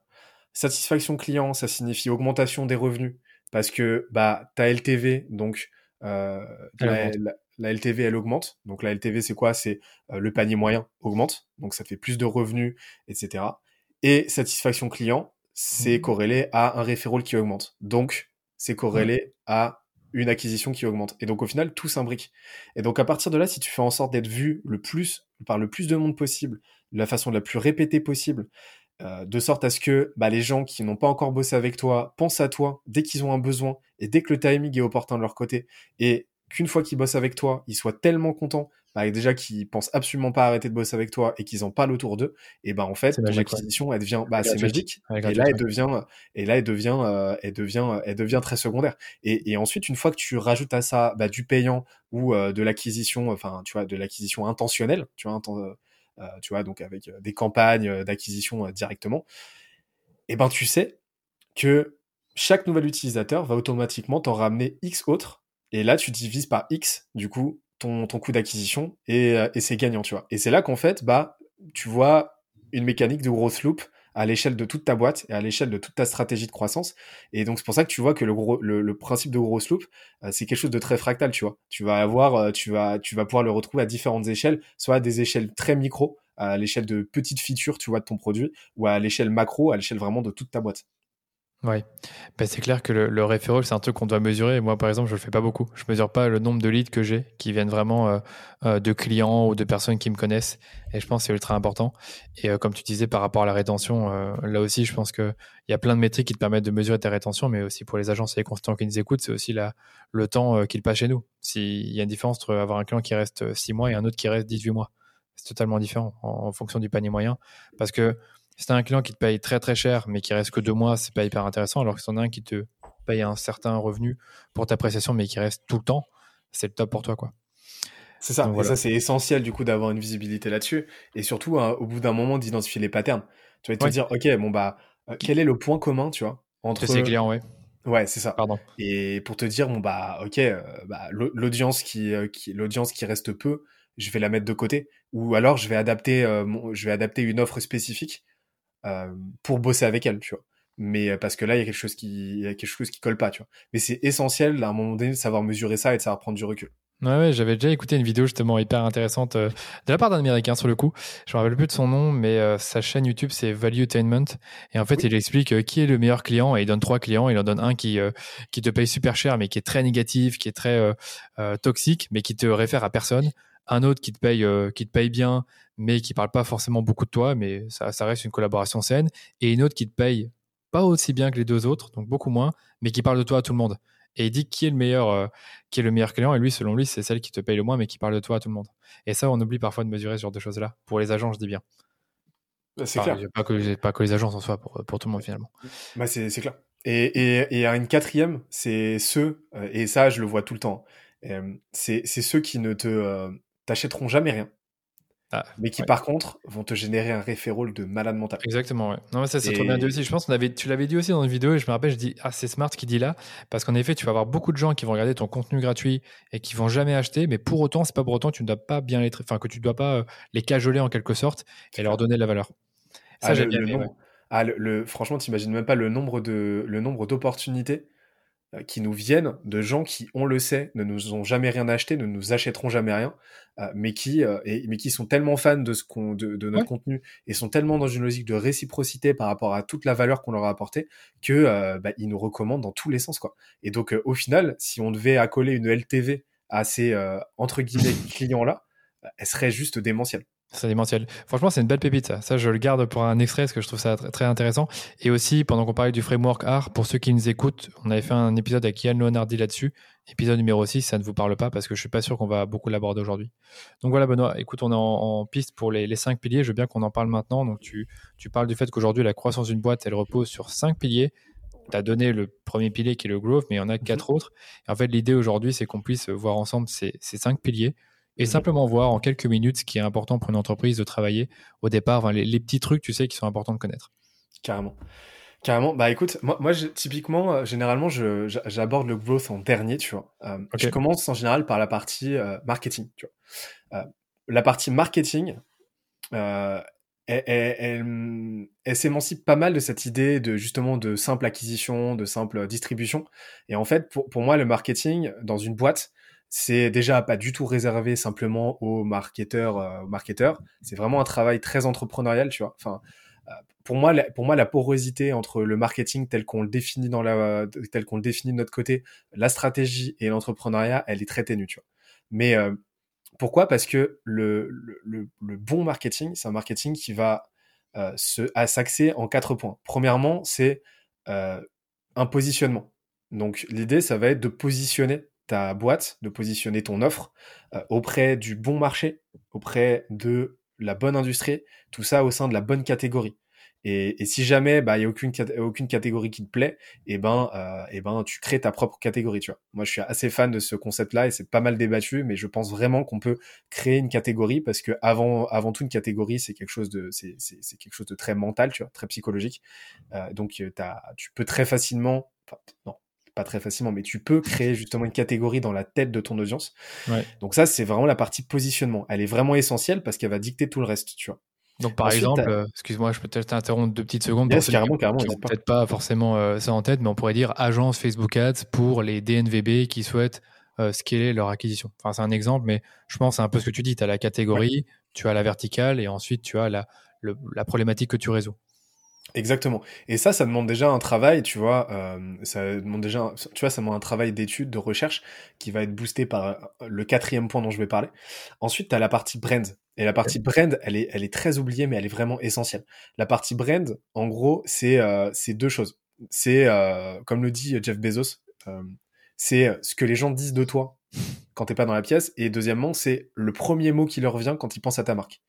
Satisfaction client, ça signifie augmentation des revenus parce que bah ta LTV donc euh, la, LTV elle augmente donc la LTV c'est quoi? C'est euh, le panier moyen augmente donc ça fait plus de revenus etc et satisfaction client c'est mmh. corrélé à un referral qui augmente donc c'est corrélé à une acquisition qui augmente. Et donc au final tout s'imbrique. Et donc à partir de là si tu fais en sorte d'être vu le plus par le plus de monde possible de la façon la plus répétée possible euh, de sorte à ce que bah, les gens qui n'ont pas encore bossé avec toi pensent à toi dès qu'ils ont un besoin et dès que le timing est opportun de leur côté et qu'une fois qu'ils bossent avec toi, ils soient tellement contents, bah, déjà qu'ils pensent absolument pas arrêter de bosser avec toi et qu'ils en parlent autour d'eux, et ben en fait, ton acquisition, elle devient, bah, c'est magique. et là, elle devient, et là, elle devient, euh, elle devient, elle devient très secondaire. Et, et, ensuite, une fois que tu rajoutes à ça bah, du payant ou euh, de l'acquisition, enfin, tu vois, de l'acquisition intentionnelle, tu vois, euh, tu vois, donc avec des campagnes d'acquisition directement, et ben tu sais que chaque nouvel utilisateur va automatiquement t'en ramener X autres et là, tu divises par X, du coup, ton, ton coût d'acquisition et, euh, et c'est gagnant, tu vois. Et c'est là qu'en fait, bah, tu vois une mécanique de growth loop à l'échelle de toute ta boîte et à l'échelle de toute ta stratégie de croissance. Et donc, c'est pour ça que tu vois que le, principe de growth loop, euh, c'est quelque chose de très fractal, tu vois. Tu vas avoir, euh, tu vas, tu vas pouvoir le retrouver à différentes échelles, soit à des échelles très micro, à l'échelle de petites features, tu vois, de ton produit, ou à l'échelle macro, à l'échelle vraiment de toute ta boîte. Oui, ben, c'est clair que le, le c'est un truc qu'on doit mesurer. moi, par exemple, je le fais pas beaucoup. Je mesure pas le nombre de leads que j'ai qui viennent vraiment euh, euh, de clients ou de personnes qui me connaissent. Et je pense que c'est ultra important. Et euh, comme tu disais, par rapport à la rétention, là aussi, je pense qu'il y a plein de métriques qui te permettent de mesurer ta rétention, mais aussi pour les agences et les consultants qui nous écoutent, c'est aussi la, le temps qu'ils passent chez nous. S'il y a une différence entre avoir un client qui reste 6 mois et un autre qui reste 18 mois, c'est totalement différent en, en fonction du panier moyen. Parce que si tu as un client qui te paye très très cher, mais qui reste que deux mois, c'est pas hyper intéressant. Alors que si tu en as un qui te paye un certain revenu pour ta prestation, mais qui reste tout le temps, c'est le top pour toi. quoi. C'est ça. Et ça, c'est essentiel du coup d'avoir une visibilité là-dessus. Et surtout, hein, au bout d'un moment, d'identifier les patterns. Tu vas te dire, OK, bon, bah, euh, quel est le point commun, tu vois, entre ces clients, ouais. Ouais, c'est ça. Pardon. Et pour te dire, bon, bah, OK, euh, bah, l'audience qui, euh, qui, l'audience qui reste peu, je vais la mettre de côté. Ou alors, je vais adapter, je vais adapter une offre spécifique pour bosser avec elle, tu vois. Mais euh, parce que là, il y a quelque chose qui, il y a quelque chose qui colle pas, tu vois. Mais c'est essentiel à un moment donné de savoir mesurer ça et de savoir prendre du recul. Ouais, ouais j'avais déjà écouté une vidéo justement hyper intéressante euh, de la part d'un Américain sur le coup. Je me rappelle plus de son nom, mais sa chaîne YouTube c'est Valuetainment. Et en fait, il explique qui est le meilleur client et il donne trois clients. Il en donne un qui qui te paye super cher, mais qui est très négatif, qui est très toxique, mais qui te réfère à personne. Un autre qui te paye qui te paye bien, mais qui parle pas forcément beaucoup de toi, mais ça, ça, reste une collaboration saine, et une autre qui te paye pas aussi bien que les deux autres, donc beaucoup moins, mais qui parle de toi à tout le monde. Et il dit qui est le meilleur, euh, qui est le meilleur client, et lui, selon lui, c'est celle qui te paye le moins, mais qui parle de toi à tout le monde. Et ça, on oublie parfois de mesurer ce genre de choses-là. Pour les agents, je dis bien. Bah, c'est clair. Pas que, pas que les agents en soi, pour, pour tout le monde finalement. Bah c'est clair. Et, et, et une quatrième, c'est ceux, euh, et ça, je le vois tout le temps, euh, c'est ceux qui ne te t'achèteront jamais rien ah, mais qui par contre vont te générer un référol de malade mental. Exactement, ouais. Non, mais ça c'est trop bien dit aussi. Je pense avait, tu l'avais dit aussi dans une vidéo et je me rappelle, je dis ah c'est smart ce qu'il dit là parce qu'en effet tu vas avoir beaucoup de gens qui vont regarder ton contenu gratuit et qui vont jamais acheter, mais pour autant c'est pas pour autant tu ne dois pas bien les, enfin que tu dois pas euh, les cajoler en quelque sorte et leur donner de la valeur. Ça ah, j'aime bien. Le ah, le, le, franchement, t'imagines même pas le nombre de le nombre d'opportunités qui nous viennent de gens qui, on le sait, ne nous ont jamais rien acheté, ne nous achèteront jamais rien, euh, mais qui, euh, et, mais qui sont tellement fans de ce qu'on, de, de, notre contenu et sont tellement dans une logique de réciprocité par rapport à toute la valeur qu'on leur a apportée que bah, ils nous recommandent dans tous les sens, quoi. Et donc, au final, si on devait accoler une LTV à ces entre guillemets clients là, elle serait juste démentielle. C'est démentiel. Franchement, c'est une belle pépite, ça. Ça, je le garde pour un extrait parce que je trouve ça très, intéressant. Et aussi, pendant qu'on parlait du framework art, pour ceux qui nous écoutent, on avait fait un épisode avec Yann Leonardi là-dessus. Épisode numéro 6, ça ne vous parle pas parce que je suis pas sûr qu'on va beaucoup l'aborder aujourd'hui. Donc voilà, Benoît, écoute, on est en, piste pour les, les, cinq piliers. Je veux bien qu'on en parle maintenant. Donc tu, tu parles du fait qu'aujourd'hui, la croissance d'une boîte, elle repose sur cinq piliers. Tu as donné le premier pilier qui est le growth, mais il y en a quatre mhm. autres. Et en fait, l'idée aujourd'hui, c'est qu'on puisse voir ensemble ces, ces cinq piliers et simplement voir en quelques minutes ce qui est important pour une entreprise de travailler au départ, les, petits trucs, tu sais, qui sont importants de connaître. Carrément. Carrément. Bah écoute, moi, moi typiquement, euh, généralement, j'aborde le growth en dernier, tu vois. Euh, je commence en général par la partie euh, marketing, tu vois. la partie marketing, elle, elle, elle s'émancipe pas mal de cette idée de justement de simple acquisition, de simple distribution. Et en fait, pour, pour moi, le marketing dans une boîte, c'est déjà pas du tout réservé simplement aux marketeurs, euh, marketeurs. C'est vraiment un travail très entrepreneurial, tu vois. Enfin, euh, pour moi, la, pour moi, la porosité entre le marketing tel qu'on le définit dans la, tel qu'on le définit de notre côté, la stratégie et l'entrepreneuriat, elle est très ténue, tu vois. Mais euh, pourquoi? Parce que le, le, le, bon marketing, c'est un marketing qui va à s'axer en quatre points. Premièrement, c'est un positionnement. Donc l'idée, ça va être de positionner ta boîte, de positionner ton offre euh, auprès du bon marché, auprès de la bonne industrie, tout ça au sein de la bonne catégorie. Et, si jamais bah il y a aucune aucune catégorie qui te plaît, et eh ben euh, et eh ben tu crées ta propre catégorie, tu vois. Moi je suis assez fan de ce concept-là et c'est pas mal débattu, mais je pense vraiment qu'on peut créer une catégorie parce que avant avant tout une catégorie c'est quelque chose de c'est c'est quelque chose de très mental, tu vois, très psychologique. Euh, donc as, tu peux très facilement, enfin, non pas très facilement, mais tu peux créer justement une catégorie dans la tête de ton audience. Ouais. Donc ça, c'est vraiment la partie positionnement. Elle est vraiment essentielle parce qu'elle va dicter tout le reste, tu vois. Donc par exemple, euh, excuse-moi, je peux peut-être t'interrompre deux petites secondes. Yes, carrément, carrément. Peut-être pas forcément euh, ça en tête, mais on pourrait dire agence Facebook Ads pour les DNVB qui souhaitent euh, scaler leur acquisition. Enfin, c'est un exemple, mais je pense c'est un peu ce que tu dis. Tu as la catégorie, tu as la verticale et ensuite tu as la, la problématique que tu résous. Exactement. Et ça, ça demande déjà un travail, tu vois. Euh, ça demande déjà, tu vois, ça demande un travail d'étude, de recherche qui va être boosté par euh, le quatrième point dont je vais parler. Ensuite, tu as la partie brand. Et la partie brand, elle est, elle est très oubliée, mais elle est vraiment essentielle. La partie brand, en gros, c'est euh, deux choses. C'est, euh, comme le dit Jeff Bezos, euh, c'est ce que les gens disent de toi quand t'es pas dans la pièce. Et deuxièmement, c'est le premier mot qui leur vient quand ils pensent à ta marque.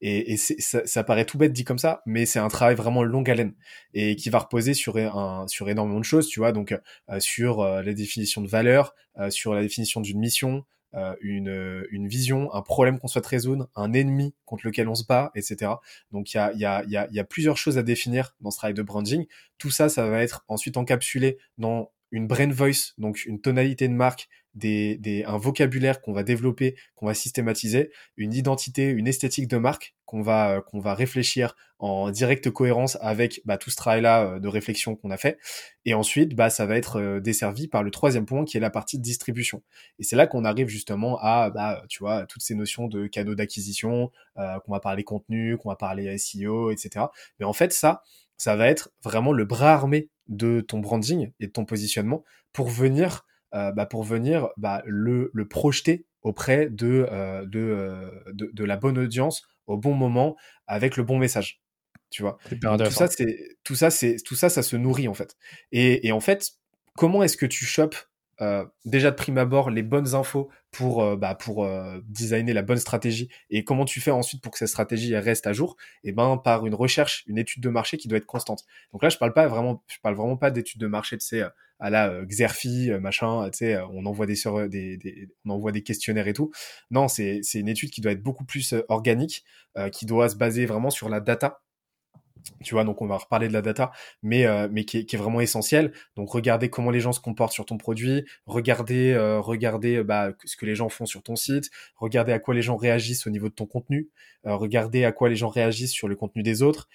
Et, et ça, ça, paraît tout bête dit comme ça, mais c'est un travail vraiment longue haleine et qui va reposer sur un, sur énormément de choses, tu vois. Donc euh, sur euh, la définition de valeur, euh, sur la définition d'une mission, une, une vision, un problème qu'on souhaite résoudre, un ennemi contre lequel on se bat, etc. Donc il y a, y, a, y, a, y a plusieurs choses à définir dans ce travail de branding. Tout ça, ça va être ensuite encapsulé dans une brain voice, donc une tonalité de marque, des, des, un vocabulaire qu'on va développer, qu'on va systématiser, une identité, une esthétique de marque qu'on va euh, qu'on va réfléchir en directe cohérence avec bah, tout ce travail-là euh, de réflexion qu'on a fait. Et ensuite, bah, ça va être euh, desservi par le troisième point qui est la partie de distribution. Et c'est là qu'on arrive justement à, bah, tu vois, toutes ces notions de canaux d'acquisition, qu'on va parler contenu, qu'on va parler SEO, etc. Mais en fait, ça, ça va être vraiment le bras armé de ton branding et de ton positionnement pour venir, bah, pour venir bah, le, le, projeter auprès de, euh, de, euh, de, de, la bonne audience au bon moment avec le bon message. Tu vois. Tout ça, c'est tout ça, c'est tout ça, ça se nourrit en fait. Et, et en fait, comment est-ce que tu chopes euh, déjà de prime abord les bonnes infos pour euh, bah, pour euh, designer la bonne stratégie et comment tu fais ensuite pour que cette stratégie reste à jour? Et eh ben par une recherche une étude de marché qui doit être constante donc là je parle pas vraiment je parle vraiment pas d'étude de marché tu sais à la Xerfi machin tu sais on envoie des, on envoie des questionnaires et tout. Non c'est une étude qui doit être beaucoup plus organique qui doit se baser vraiment sur la data tu vois, donc on va reparler de la data, mais euh, mais qui est, qui est, vraiment essentiel. Donc regarder comment les gens se comportent sur ton produit, regarder euh, regarder bah, ce que les gens font sur ton site, regarder à quoi les gens réagissent au niveau de ton contenu, euh, regarder à quoi les gens réagissent sur le contenu des autres,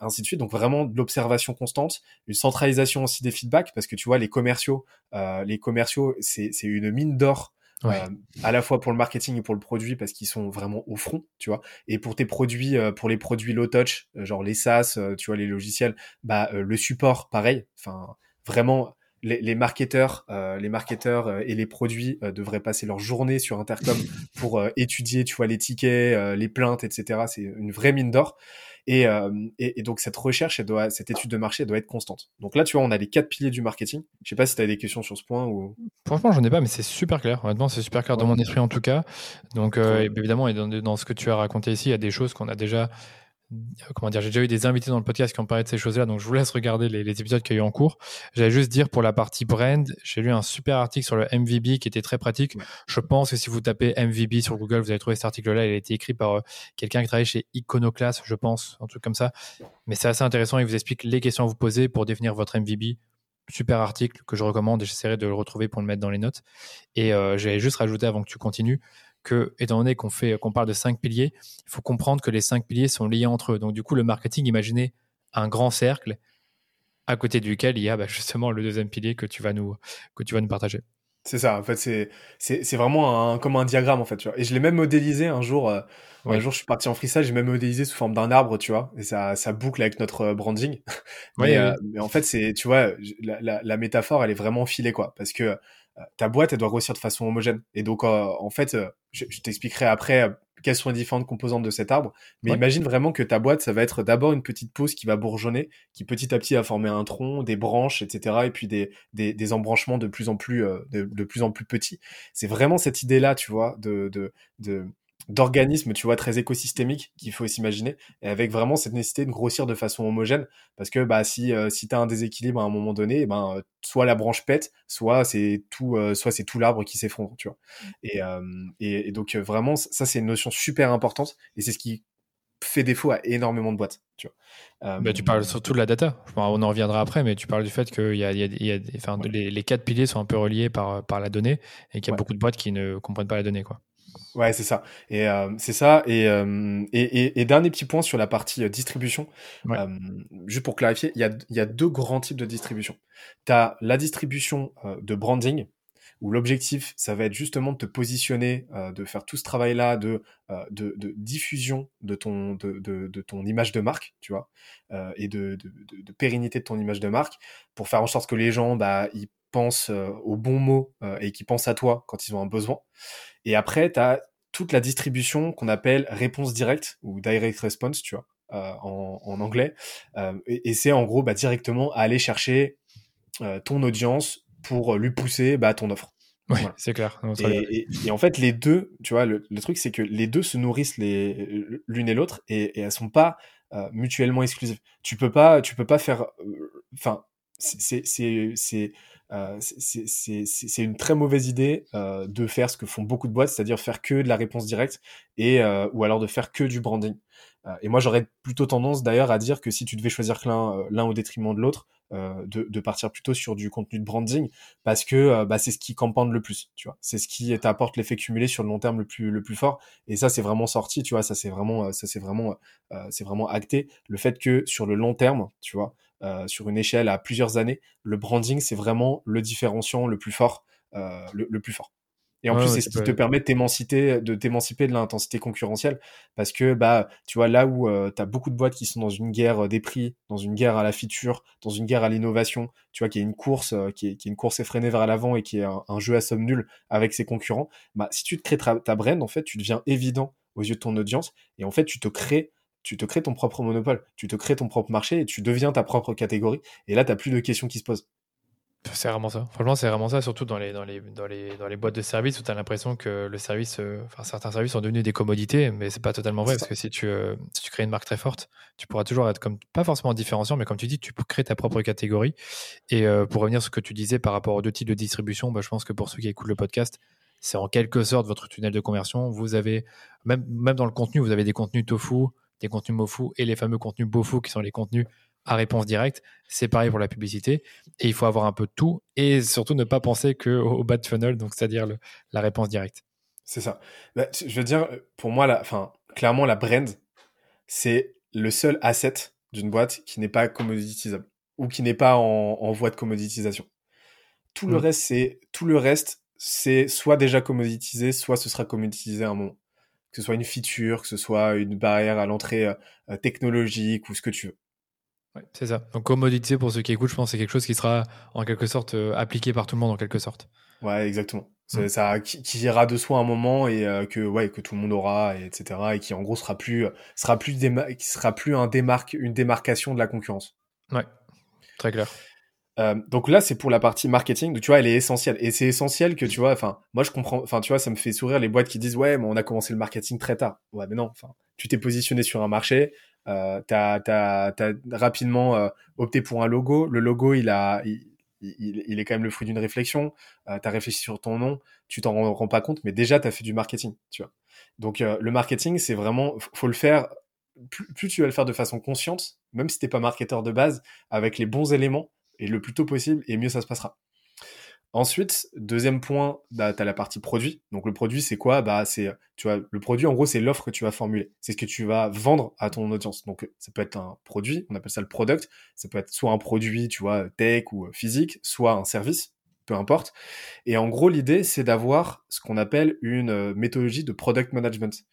ainsi de suite. Donc vraiment de l'observation constante, une centralisation aussi des feedbacks, parce que tu vois les commerciaux, les commerciaux c'est une mine d'or euh, à la fois pour le marketing et pour le produit parce qu'ils sont vraiment au front, tu vois. Et pour tes produits, euh, pour les produits low touch, euh, genre les SaaS, tu vois, les logiciels, bah le support, pareil. Enfin, vraiment, les, les marketeurs, les marketeurs et les produits devraient passer leur journée sur Intercom pour étudier, tu vois, les tickets, les plaintes, etc. C'est une vraie mine d'or. Euh, et, et, donc cette recherche, elle doit, cette étude de marché doit être constante. Donc là, tu vois, on a les quatre piliers du marketing. Je sais pas si tu as des questions sur ce point ou. Franchement, j'en ai pas, mais c'est super clair. Honnêtement, c'est super clair dans mon esprit en tout cas. Donc euh, évidemment, et dans, dans, ce que tu as raconté ici, il y a des choses qu'on a déjà comment dire, j'ai déjà eu des invités dans le podcast qui ont parlé de ces choses-là, donc je vous laisse regarder les, épisodes qu'il y a eu en cours. J'allais juste dire pour la partie brand, j'ai lu un super article sur le MVB qui était très pratique. Je pense que si vous tapez MVB sur Google, vous allez trouver cet article-là. Il a été écrit par euh, quelqu'un qui travaille chez Iconoclast, je pense, un truc comme ça. Mais c'est assez intéressant. Il vous explique les questions à vous poser pour définir votre MVB. Super article que je recommande et j'essaierai de le retrouver pour le mettre dans les notes. Et euh, j'allais juste rajouter avant que tu continues que, étant donné qu'on fait, qu'on parle de cinq piliers, il faut comprendre que les cinq piliers sont liés entre eux. Donc, du coup, le marketing, imaginez un grand cercle à côté duquel il y a bah, justement le deuxième pilier que tu vas nous, que tu vas nous partager. C'est ça, en fait, c'est, vraiment un, comme un diagramme, en fait, tu vois. Et je l'ai même modélisé un jour, euh, un jour je suis parti en freestyle, j'ai même modélisé sous forme d'un arbre, tu vois, et ça, ça boucle avec notre euh, branding. mais, euh, mais, en fait, c'est, tu vois, la, la, la, métaphore, elle est vraiment filée, quoi, parce que ta boîte, elle doit grossir de façon homogène. Et donc, en fait, je, t'expliquerai après quelles sont les différentes composantes de cet arbre. Mais imagine vraiment que ta boîte, ça va être d'abord une petite pause qui va bourgeonner, qui petit à petit va former un tronc, des branches, etc. Et puis des, des, des embranchements de plus en plus, de, de, plus en plus petits. C'est vraiment cette idée-là, tu vois, de, de, de d'organismes, tu vois, très écosystémiques qu'il faut s'imaginer, et avec vraiment cette nécessité de grossir de façon homogène, parce que bah si euh, si t'as un déséquilibre à un moment donné, ben euh, soit la branche pète, soit c'est tout euh, soit c'est tout l'arbre qui s'effondre, tu vois. Et, et, donc vraiment ça c'est une notion super importante, et c'est ce qui fait défaut à énormément de boîtes. Tu, vois. Bah, tu parles surtout de la data. on en reviendra après, mais tu parles du fait que y a, y a, y a enfin, les, les, quatre piliers sont un peu reliés par, par la donnée et qu'il y a beaucoup de boîtes qui ne comprennent pas la donnée. Quoi. Ouais, c'est ça. Et euh, c'est ça. Et, euh, et, et, et, dernier petit point sur la partie euh, distribution. Euh, juste pour clarifier, il y a, y a deux grands types de distribution. Tu as la distribution euh, de branding, où l'objectif, ça va être justement de te positionner, de faire tout ce travail-là de, de, de, diffusion de ton, de, de, ton image de marque, tu vois, et de, de, de, pérennité de ton image de marque, pour faire en sorte que les gens, bah, ils pensent aux bons mots et qu'ils pensent à toi quand ils ont un besoin. Et après, tu as toute la distribution qu'on appelle réponse directe ou direct response, tu vois, euh, en, en, anglais. Euh, et, c'est en gros bah, directement aller chercher euh, ton audience pour lui pousser bah, ton offre. Oui, c'est clair. et, et, en fait, les deux, tu vois, le, le truc, c'est que les deux se nourrissent les l'une et l'autre et, et elles sont pas euh, mutuellement exclusives. Tu peux pas, tu peux pas faire, enfin, c'est c'est euh, c'est une très mauvaise idée euh, de faire ce que font beaucoup de boîtes, c'est-à-dire faire que de la réponse directe et euh, ou alors de faire que du branding. Euh, et moi, j'aurais plutôt tendance d'ailleurs à dire que si tu devais choisir l'un euh, l'un au détriment de l'autre, de, de, partir plutôt sur du contenu de branding parce que bah, c'est ce qui campagne le plus, tu vois. C'est ce qui t'apporte l'effet cumulé sur le long terme le plus le plus fort. Et ça, c'est vraiment sorti, tu vois. Ça, c'est vraiment ça, c'est vraiment c'est vraiment acté. Le fait que sur le long terme, tu vois, euh, sur une échelle à plusieurs années, le branding, c'est vraiment le différenciant le plus fort, euh, le, plus fort. Et en plus, c'est ce qui te permet de t'émanciper, de t'émanciper de l'intensité concurrentielle, parce que bah, tu vois là où euh, tu as beaucoup de boîtes qui sont dans une guerre des prix, dans une guerre à la feature, dans une guerre à l'innovation, tu vois, qui est une course, qui, est, qui, est, une course effrénée vers l'avant et qui est un, jeu à somme nulle avec ses concurrents. Bah, si tu te crées ta, ta brand, en fait, tu deviens évident aux yeux de ton audience, et en fait, tu te crées tu te crées ton propre monopole, tu te crées ton propre marché et tu deviens ta propre catégorie. Et là, tu n'as plus de questions qui se posent. C'est vraiment ça. Franchement, c'est vraiment ça, surtout dans les, dans les, dans les, dans les boîtes de services où tu as l'impression que le service, euh, enfin, certains services sont devenus des commodités, mais c'est pas totalement vrai parce que si tu, euh, si tu crées une marque très forte, tu pourras toujours être comme, pas forcément différenciant, mais comme tu dis, tu peux créer ta propre catégorie. Et euh, pour revenir sur ce que tu disais par rapport aux deux types de distribution, bah, je pense que pour ceux qui écoutent le podcast, c'est en quelque sorte votre tunnel de conversion. Vous avez, même, même dans le contenu, vous avez des contenus tofu, des contenus MoFu et les fameux contenus BoFu qui sont les contenus à réponse directe. C'est pareil pour la publicité. Et il faut avoir un peu de tout et surtout ne pas penser que au bad funnel, donc c'est-à-dire la réponse directe. C'est ça. Bah, je veux dire, pour moi, la, clairement, la brand, c'est le seul asset d'une boîte qui n'est pas commoditisable ou qui n'est pas en, voie de commoditisation. Tout le mm. reste, c'est tout le reste, c'est soit déjà commoditisé, soit ce sera commoditisé à un moment que ce soit une feature, que ce soit une barrière à l'entrée euh, technologique ou ce que tu veux. Ouais, c'est ça. Donc commodité pour ceux qui écoutent, je pense que c'est quelque chose qui sera en quelque sorte euh, appliqué par tout le monde en quelque sorte. Ouais, exactement. C'est mm. ça qui, qui, ira de soi un moment et euh, que ouais que tout le monde aura et etc et qui en gros sera plus sera plus qui sera plus un démarque une démarcation de la concurrence. Ouais, très clair. Euh, donc là, c'est pour la partie marketing. Tu vois, elle est essentielle. Et c'est essentiel que, tu vois, enfin, moi, je comprends, enfin, tu vois, ça me fait sourire les boîtes qui disent, ouais, mais on a commencé le marketing très tard. Ouais, mais non, enfin, tu t'es positionné sur un marché, euh, t'as, t'as, t'as rapidement euh, opté pour un logo. Le logo, il a, il, il, est quand même le fruit d'une réflexion. Euh, t'as réfléchi sur ton nom, tu t'en rends, pas compte, mais déjà, t'as fait du marketing, tu vois. Donc, euh, le marketing, c'est vraiment, faut le faire. Plus, plus tu vas le faire de façon consciente, même si t'es pas marketeur de base, avec les bons éléments, et le plus tôt possible, et mieux ça se passera. Ensuite, deuxième point, bah, tu as la partie produit. Donc le produit, c'est quoi? Bah, c'est, tu vois, Le produit, en gros, c'est l'offre que tu vas formuler. C'est ce que tu vas vendre à ton audience. Donc ça peut être un produit, on appelle ça le product. Ça peut être soit un produit, tu vois, tech ou physique, soit un service, peu importe. Et en gros, l'idée, c'est d'avoir ce qu'on appelle une euh, méthodologie de product management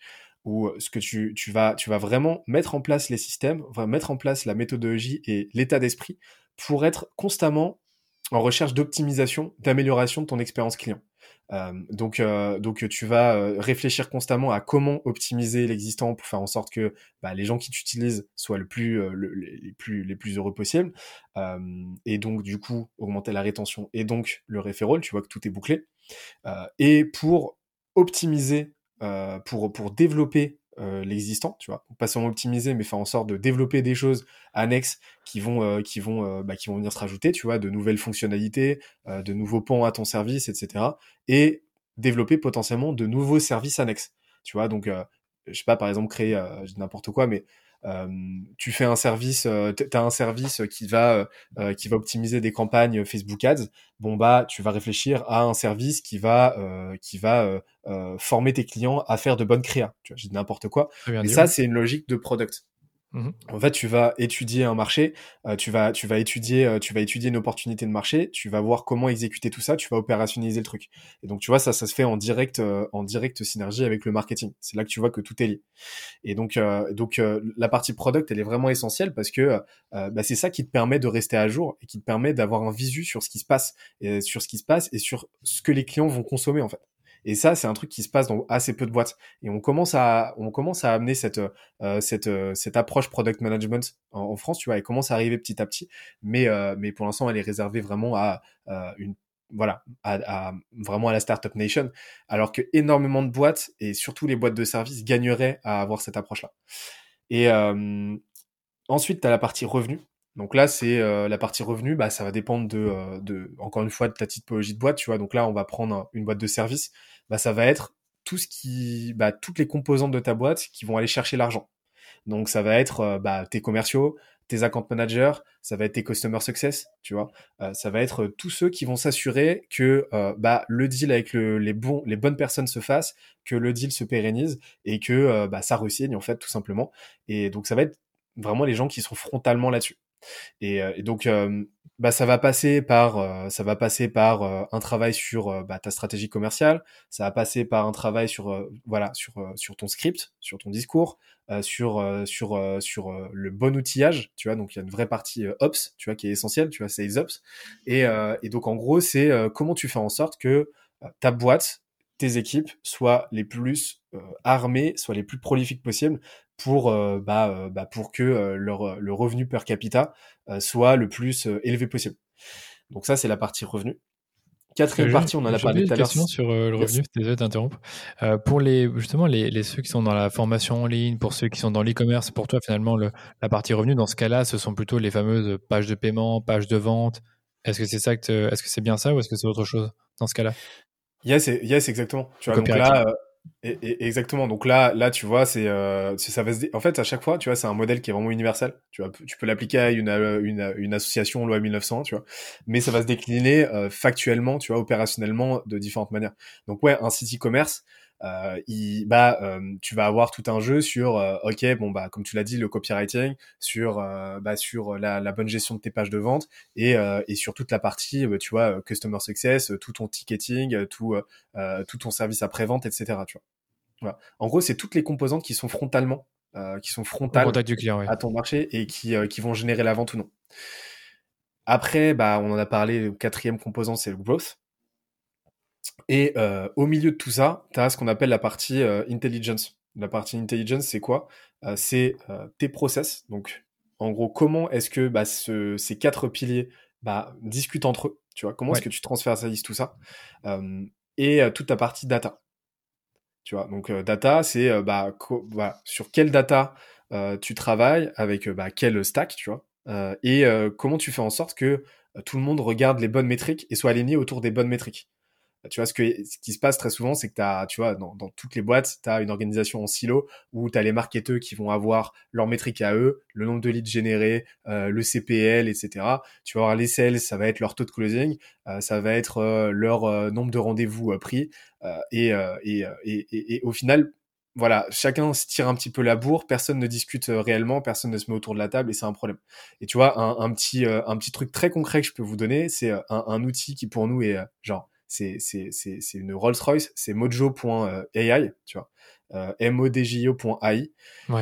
où ce que tu, tu, vas, tu vas vraiment mettre en place les systèmes, mettre en place la méthodologie et l'état d'esprit pour être constamment en recherche d'optimisation, d'amélioration de ton expérience client. Euh, donc, euh, donc tu vas euh, réfléchir constamment à comment optimiser l'existant pour faire en sorte que bah, les gens qui t'utilisent soient le plus, les plus, les plus heureux possible. et donc, du coup, augmenter la rétention et donc le referral. Tu vois que tout est bouclé. et pour optimiser, pour pour développer euh, l'existant, tu vois. Pas seulement optimiser, mais faire en sorte de développer des choses annexes qui vont, euh, qui vont, euh, bah, qui vont venir se rajouter, tu vois, de nouvelles fonctionnalités, de nouveaux ponts à ton service, etc. Et développer potentiellement de nouveaux services annexes, tu vois. Donc, je sais pas, par exemple, créer n'importe quoi, mais euh, tu fais un service, euh, tu as un service qui va, euh, qui va optimiser des campagnes Facebook Ads. Bon bah, tu vas réfléchir à un service qui va, qui va former tes clients à faire de bonnes créas. Tu vois, j'ai n'importe quoi. Mais ça, c'est une logique de product. Mmh en fait, tu vas étudier un marché, euh, tu vas, tu vas étudier, euh, tu vas étudier une opportunité de marché, tu vas voir comment exécuter tout ça, tu vas opérationnaliser le truc. Et donc, tu vois, ça, ça se fait en direct, euh, en direct synergie avec le marketing. C'est là que tu vois que tout est lié. Et donc, donc la partie product, elle est vraiment essentielle parce que bah, c'est ça qui te permet de rester à jour et qui te permet d'avoir un visu sur ce qui se passe, et sur ce qui se passe et sur ce que les clients vont consommer en fait. Et ça, c'est un truc qui se passe dans assez peu de boîtes. Et on commence à, on commence à amener cette, euh, cette, euh, cette approche product management en, France, tu vois, elle commence à arriver petit à petit. Mais, euh, mais pour l'instant, elle est réservée vraiment à une voilà, à, vraiment à la startup nation, alors que énormément de boîtes et surtout les boîtes de services gagneraient à avoir cette approche-là. Et ensuite, tu as la partie revenu. Donc là, c'est la partie revenu, bah, ça va dépendre de, de, encore une fois, de ta typologie de boîte, tu vois. Donc là, on va prendre une boîte de service bah, ça va être tout ce qui, bah, toutes les composantes de ta boîte qui vont aller chercher l'argent. Donc ça va être euh, bah, tes commerciaux, tes account managers, ça va être tes customer success, tu vois. Euh, ça va être tous ceux qui vont s'assurer que euh, bah, le deal avec le, les bons, les bonnes personnes se fasse, que le deal se pérennise et que bah, ça ressigne en fait tout simplement. Et donc ça va être vraiment les gens qui sont frontalement là-dessus. Et, et donc bah, ça va passer par euh, ça va passer par euh, un travail sur euh, bah, ta stratégie commerciale, ça va passer par un travail sur voilà sur sur ton script, sur ton discours, sur sur sur le bon outillage, tu vois. Donc il y a une vraie partie ops, tu vois, qui est essentielle, tu vois, sales ops. Et et donc en gros c'est comment tu fais en sorte que ta boîte, tes équipes soient les plus armées, soient les plus prolifiques possibles pour euh, bah, euh, bah, pour que euh, leur le revenu per capita soit le plus élevé possible. Donc ça c'est la partie revenu. Quatrième partie, on en a parlé tout à l'heure. question sur le revenu, désolé t'interrompre. pour les justement les, les, ceux qui sont dans la formation en ligne, pour ceux qui sont dans l'e-commerce, pour toi finalement le, la partie revenu dans ce cas-là, ce sont plutôt les fameuses pages de paiement, pages de vente. Est-ce que c'est ça que est-ce que c'est bien ça ou est-ce que c'est autre chose dans ce cas-là? Yes, yes, exactement. Tu vois, donc là, et, exactement. Donc là, là, tu vois, c'est, euh, ça va en fait, à chaque fois, tu vois, c'est un modèle qui est vraiment universel. Tu vois, tu peux l'appliquer à une, une, une, association loi 1900, tu vois, mais ça va se décliner euh, factuellement, tu vois, opérationnellement de différentes manières. Donc ouais, un site e-commerce, euh, il, bah, euh, tu vas avoir tout un jeu sur, euh, ok, bon bah, comme tu l'as dit, le copywriting, sur, euh, bah, sur la, la, bonne gestion de tes pages de vente et, et sur toute la partie, bah, tu vois, customer success, tout ton ticketing, tout, tout ton service après vente, etc. Tu vois. Voilà. En gros, c'est toutes les composantes qui sont frontalement, qui sont frontales du client, à ton marché et qui, qui vont générer la vente ou non. Après, bah, on en a parlé, le quatrième composant, c'est le growth. Et euh, au milieu de tout ça, tu as ce qu'on appelle la partie euh, intelligence. La partie intelligence, c'est quoi? Euh, C'est tes process. Donc, en gros, comment est-ce que bah, ce, ces quatre piliers bah, discutent entre eux? Tu vois, comment est-ce que tu transversalises tout ça? Et toute ta partie data. Tu vois, donc data, c'est bah, voilà, sur quelle data tu travailles avec bah, quel stack, tu vois, et comment tu fais en sorte que tout le monde regarde les bonnes métriques et soit aligné autour des bonnes métriques. Tu vois, ce, que, ce qui se passe très souvent, c'est que as, tu vois, dans, dans toutes les boîtes, tu as une organisation en silo où tu as les marketeurs qui vont avoir leurs métriques à eux, le nombre de leads générés, euh, le CPL, etc. Tu vas avoir les sales, ça va être leur taux de closing, euh, ça va être euh, leur euh, nombre de rendez-vous pris. Et, et, et, et, au final, voilà, chacun se tire un petit peu la bourre, personne ne discute réellement, personne ne se met autour de la table et c'est un problème. Et tu vois, un, un petit, un petit truc très concret que je peux vous donner, c'est un, un, outil qui pour nous est genre c'est une Rolls Royce, c'est Mojo.ai, tu vois. euh, modjo.ai.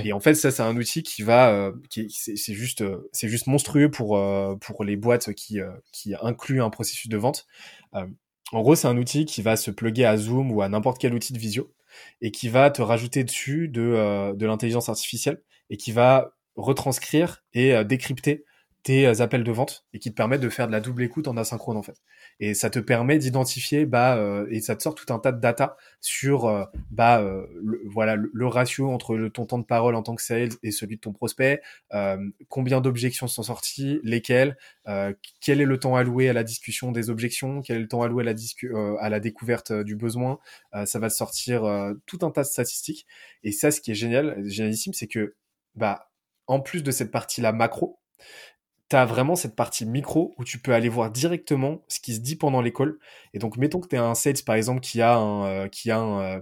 Et en fait, ça, c'est un outil qui va, euh, qui c'est juste, euh, c'est juste monstrueux pour euh, pour les boîtes qui qui incluent un processus de vente. en gros, c'est un outil qui va se plugger à Zoom ou à n'importe quel outil de visio et qui va te rajouter dessus de de l'intelligence artificielle et qui va retranscrire et décrypter tes euh, appels de vente et qui te permettent de faire de la double écoute en asynchrone en fait. Et ça te permet d'identifier bah euh, et ça te sort tout un tas de data sur euh, bah le, voilà le, ratio entre le, ton temps de parole en tant que sales et celui de ton prospect, combien d'objections sont sorties, lesquelles, quel est le temps alloué à la discussion des objections, quel est le temps alloué à la à la découverte du besoin. ça va te sortir tout un tas de statistiques et ça ce qui est génial, génialissime, c'est que bah en plus de cette partie là macro, tu as vraiment cette partie micro où tu peux aller voir directement ce qui se dit pendant l'école. Et donc, mettons que tu es un sales, par exemple, qui a, un, euh, qui, a euh,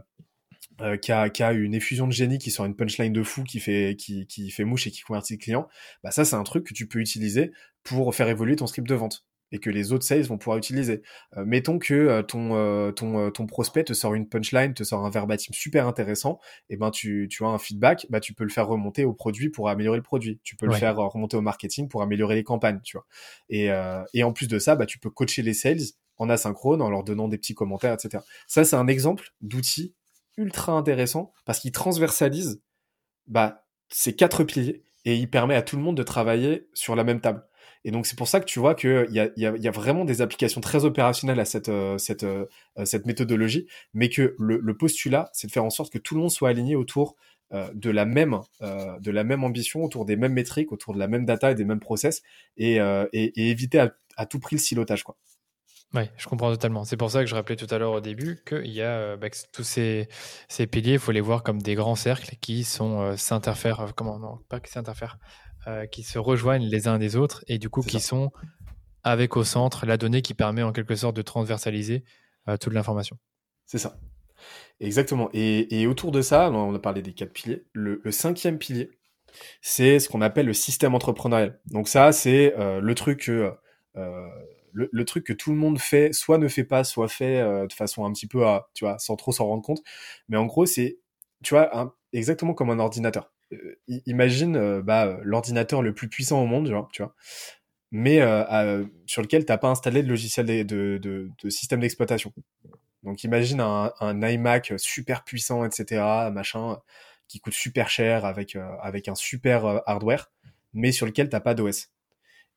euh, qui, a, qui a une effusion de génie qui sort une punchline de fou qui fait, qui, qui fait mouche et qui convertit le client. Bah, ça, c'est un truc que tu peux utiliser pour faire évoluer ton script de vente et que les autres sales vont pouvoir utiliser. Euh, mettons que euh, ton, euh, ton, ton prospect te sort une punchline, te sort un verbatim super intéressant, et ben tu, tu as un feedback, bah tu peux le faire remonter au produit pour améliorer le produit. Tu peux le faire remonter au marketing pour améliorer les campagnes, tu vois. Et, et en plus de ça, bah tu peux coacher les sales en asynchrone en leur donnant des petits commentaires, etc. Ça, c'est un exemple d'outil ultra intéressant parce qu'il transversalise bah, ces quatre piliers et il permet à tout le monde de travailler sur la même table. Et donc c'est pour ça que tu vois qu'il y a, y, a, vraiment des applications très opérationnelles à cette, euh, euh, méthodologie, mais que le, postulat, c'est de faire en sorte que tout le monde soit aligné autour euh, de la même ambition, autour des mêmes métriques, autour de la même data et des mêmes process, et, éviter à, à, tout prix le silotage, quoi. Oui, je comprends totalement. C'est pour ça que je rappelais tout à l'heure au début qu'il y a bah, tous ces, ces piliers, il faut les voir comme des grands cercles qui sont s'interfèrent, comment non, pas qui s'interfèrent, euh, qui se rejoignent les uns des autres et du coup qui sont avec au centre la donnée qui permet en quelque sorte de transversaliser euh, toute l'information. C'est ça. Exactement. Et, autour de ça, on a parlé des quatre piliers. Le, cinquième pilier, c'est ce qu'on appelle le système entrepreneurial. Donc ça, c'est euh, le truc que le, truc que tout le monde fait, soit ne fait pas, soit fait de façon un petit peu, à, tu vois, sans trop s'en rendre compte. Mais en gros, c'est, tu vois, exactement comme un ordinateur. Euh, imagine euh, bah, l'ordinateur le plus puissant au monde, tu vois, mais euh, sur lequel t'as pas installé de logiciel de, de, système d'exploitation. Donc imagine un, iMac super puissant, etc., machin, qui coûte super cher avec, avec un super hardware, mais sur lequel t'as pas d'OS.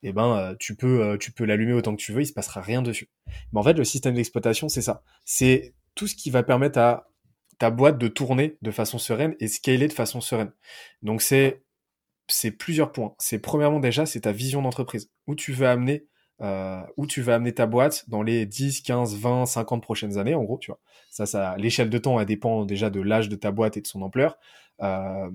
Et eh ben, tu peux, tu peux l'allumer autant que tu veux, il se passera rien dessus. Mais en fait, le système d'exploitation, c'est ça. C'est tout ce qui va permettre à ta boîte de tourner de façon sereine et scaler de façon sereine. Donc c'est c'est plusieurs points. C'est premièrement déjà c'est ta vision d'entreprise où tu veux amener euh, amener ta boîte dans les 10, 15, 20, 50 prochaines années en gros, tu vois. Ça ça l'échelle de temps elle dépend déjà de l'âge de ta boîte et de son ampleur euh,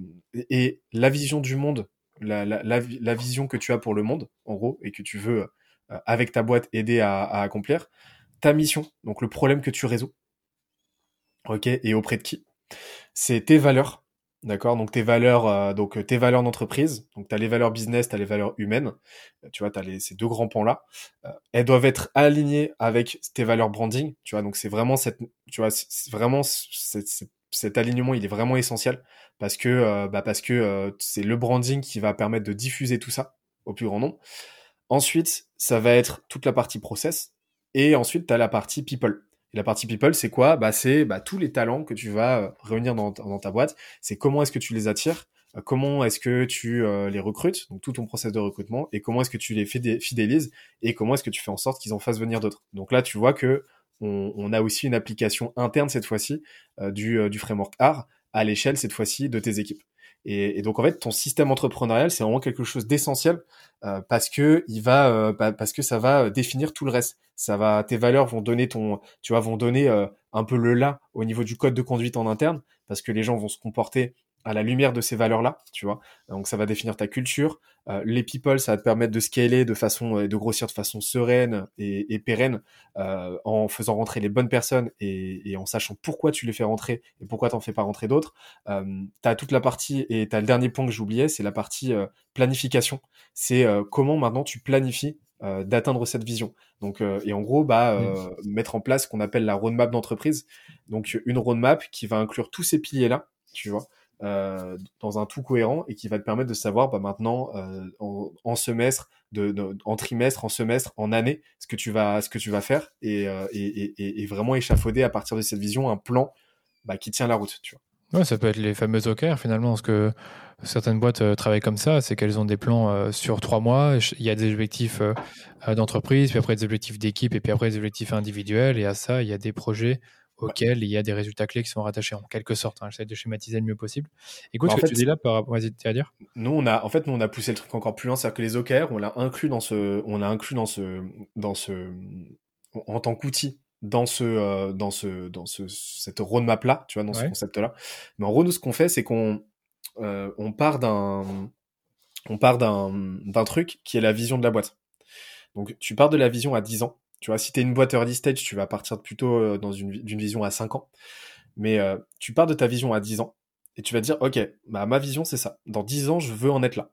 et la vision du monde, la, la, la, vision que tu as pour le monde en gros et que tu veux euh, avec ta boîte aider à accomplir ta mission, donc le problème que tu résous ok, et auprès de qui? C'est tes valeurs, d'accord? Donc tes valeurs, euh, donc euh, tes valeurs d'entreprise. Donc tu les valeurs business, tu as les valeurs humaines. Euh, tu vois, tu as ces deux grands pans là. elles doivent être alignées avec tes valeurs branding. Tu vois, donc c'est vraiment cette, tu vois, c'est vraiment cet alignement, il est vraiment essentiel parce que, bah parce que c'est le branding qui va permettre de diffuser tout ça au plus grand nombre. Ensuite, ça va être toute la partie process. Et ensuite, tu la partie people. La partie people, c'est quoi? Bah, C'est bah, tous les talents que tu vas euh, réunir dans, ta boîte. C'est comment est-ce que tu les attires, euh, comment est-ce que tu euh, les recrutes, donc tout ton process de recrutement, et comment est-ce que tu les fidélises, et comment est-ce que tu fais en sorte qu'ils en fassent venir d'autres? Donc là, tu vois que on, on a aussi une application interne cette fois-ci du, du framework R à l'échelle cette fois-ci de tes équipes. Et, et, donc en fait, ton système entrepreneurial, c'est vraiment quelque chose d'essentiel euh, parce que il va, euh, bah, parce que ça va définir tout le reste. Ça va, tes valeurs vont donner ton, tu vois, vont donner euh, un peu le là au niveau du code de conduite en interne parce que les gens vont se comporter à la lumière de ces valeurs-là, tu vois. Donc ça va définir ta culture. Euh, les people, ça va te permettre de scaler de façon, euh, de grossir de façon sereine et, et pérenne, euh, en faisant rentrer les bonnes personnes et, et, en sachant pourquoi tu les fais rentrer et pourquoi t'en fais pas rentrer d'autres. Euh, t'as toute la partie et t'as le dernier point que j'oubliais, c'est la partie euh, planification. C'est comment maintenant tu planifies d'atteindre cette vision. Donc, et en gros, bah, mettre en place ce qu'on appelle la roadmap d'entreprise. Donc, une roadmap qui va inclure tous ces piliers-là tu vois. Euh, dans un tout cohérent et qui va te permettre de savoir bah, maintenant euh, en, semestre, de, en trimestre, en semestre, en année, ce que tu vas, ce que tu vas faire et, euh, et, et, et, vraiment échafauder à partir de cette vision un plan bah, qui tient la route. Tu vois. Ouais, ça peut être les fameux OKR finalement, parce que certaines boîtes travaillent comme ça, c'est qu'elles ont des plans sur trois mois, il y a des objectifs d'entreprise, puis après des objectifs d'équipe, et puis après des objectifs individuels, et à ça, il y a des projets auxquels il y a des résultats clés qui sont rattachés en quelque sorte. Hein. J'essaie de schématiser le mieux possible. Écoute, bah, ce que tu dis là par rapport à dire? Nous, on a, en fait, nous, on a poussé le truc encore plus loin, c'est-à-dire que les OKR, on l'a inclus dans ce, on l'a inclus dans ce, dans ce, en tant qu'outil dans ce, euh, dans ce, dans ce, cette roadmap là, tu vois, dans ce concept là. Mais en gros, nous, ce qu'on fait, c'est qu'on, euh, on part d'un, on part d'un, d'un truc qui est la vision de la boîte. Donc, tu pars de la vision à 10 ans tu vois, si tu es une boîte early stage, tu vas partir plutôt euh, dans une, d'une vision à 5 ans. Mais euh, tu pars de ta vision à 10 ans et tu vas dire, OK, bah, ma vision, c'est ça. Dans 10 ans, je veux en être là.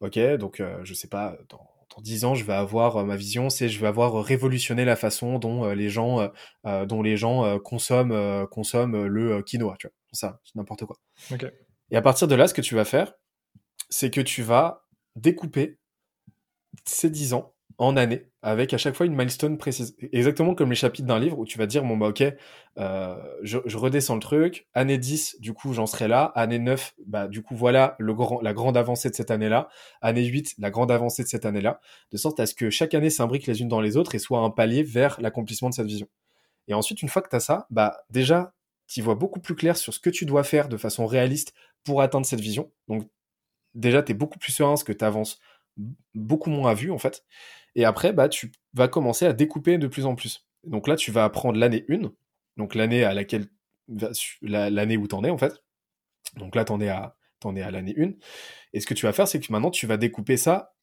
OK, donc euh, je sais pas, dans, dans 10 ans, je vais avoir ma vision, c'est je vais avoir révolutionné la façon dont les gens, dont les gens consomment, consomment le quinoa, tu vois. Ça, c'est n'importe quoi. Et à partir de là, ce que tu vas faire, c'est que tu vas découper ces 10 ans en année, avec à chaque fois une milestone précise. Exactement comme les chapitres d'un livre où tu vas dire, bon bah ok, euh, je, redescends le truc, année 10, du coup j'en serai là, année 9, bah du coup voilà la grande avancée de cette année-là, année 8, la grande avancée de cette année-là, de sorte à ce que chaque année s'imbrique les unes dans les autres et soit un palier vers l'accomplissement de cette vision. Et ensuite, une fois que tu as ça, bah déjà, tu vois beaucoup plus clair sur ce que tu dois faire de façon réaliste pour atteindre cette vision. Donc déjà, tu es beaucoup plus serein parce que tu avances beaucoup moins à vue en fait. Et après, bah, tu vas commencer à découper de plus en plus. Donc là, tu vas apprendre l'année 1, donc l'année à laquelle l'année où t'en es en fait. Donc là, t'en es à t'en es à l'année 1. Et ce que tu vas faire, c'est que maintenant, tu vas découper ça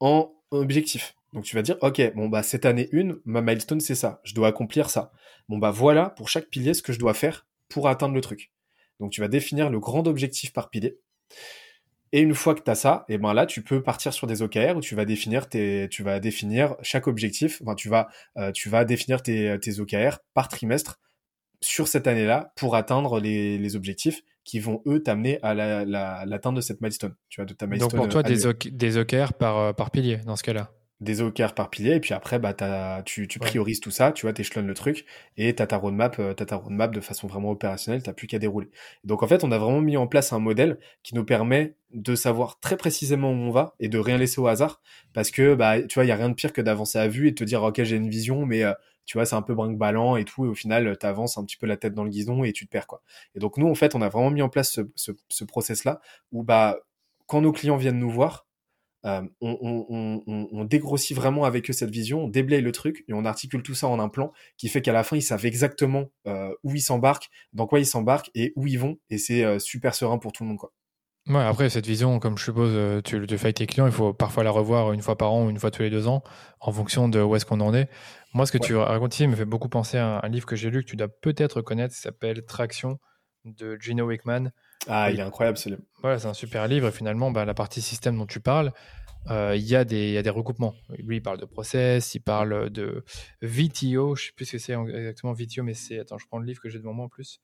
en objectif. Donc tu vas dire, ok, bon bah cette année 1, ma milestone c'est ça, je dois accomplir ça. Bon bah voilà pour chaque pilier ce que je dois faire pour atteindre le truc. Donc tu vas définir le grand objectif par pilier. Et une fois que tu as ça, et eh ben là, tu peux partir sur des OKR où tu vas définir tes, tu vas définir chaque objectif. Enfin, tu vas, euh, tu vas définir tes, tes OKR par trimestre sur cette année-là pour atteindre les, les objectifs qui vont eux t'amener à l'atteinte la, de cette milestone. Tu vois, de ta milestone. Donc pour toi, des, des OKR par, euh, par pilier dans ce cas-là des OKR par pilier, et puis après, bah, tu, tu priorises tout ça, tu vois, t'échelonnes le truc, et t'as ta roadmap, euh, t'as ta roadmap de façon vraiment opérationnelle, t'as plus qu'à dérouler. Donc en fait, on a vraiment mis en place un modèle qui nous permet de savoir très précisément où on va et de rien laisser au hasard, parce que, bah, tu vois, il y a rien de pire que d'avancer à vue et de te dire, ok, j'ai une vision, mais euh, tu vois, c'est un peu brinque-ballant et tout, et au final, t'avances un petit peu la tête dans le guidon et tu te perds, quoi. Et donc nous, en fait, on a vraiment mis en place ce, ce, ce process-là, où, bah, quand nos clients viennent nous voir, euh, on, dégrossit vraiment avec eux cette vision, on déblaye le truc et on articule tout ça en un plan qui fait qu'à la fin ils savent exactement euh, où ils s'embarquent, dans quoi ils s'embarquent et où ils vont et c'est euh, super serein pour tout le monde quoi. Ouais, après cette vision, comme je suppose, tu le fais avec tes clients, il faut parfois la revoir une fois par an ou une fois tous les deux ans en fonction de où est-ce qu'on en est. Moi, ce que tu racontes ici me fait beaucoup penser à un, livre que j'ai lu que tu dois peut-être connaître, qui s'appelle Traction de Gino Wickman. Ah, il est incroyable ce livre. Voilà, c'est un super livre. Et finalement, bah, la partie système dont tu parles, euh, il y, a des, y a des recoupements. Lui, il parle de process, il parle de VTO. Je sais plus ce que c'est exactement VTO, mais c'est. Attends, je prends le livre que j'ai devant moi en plus.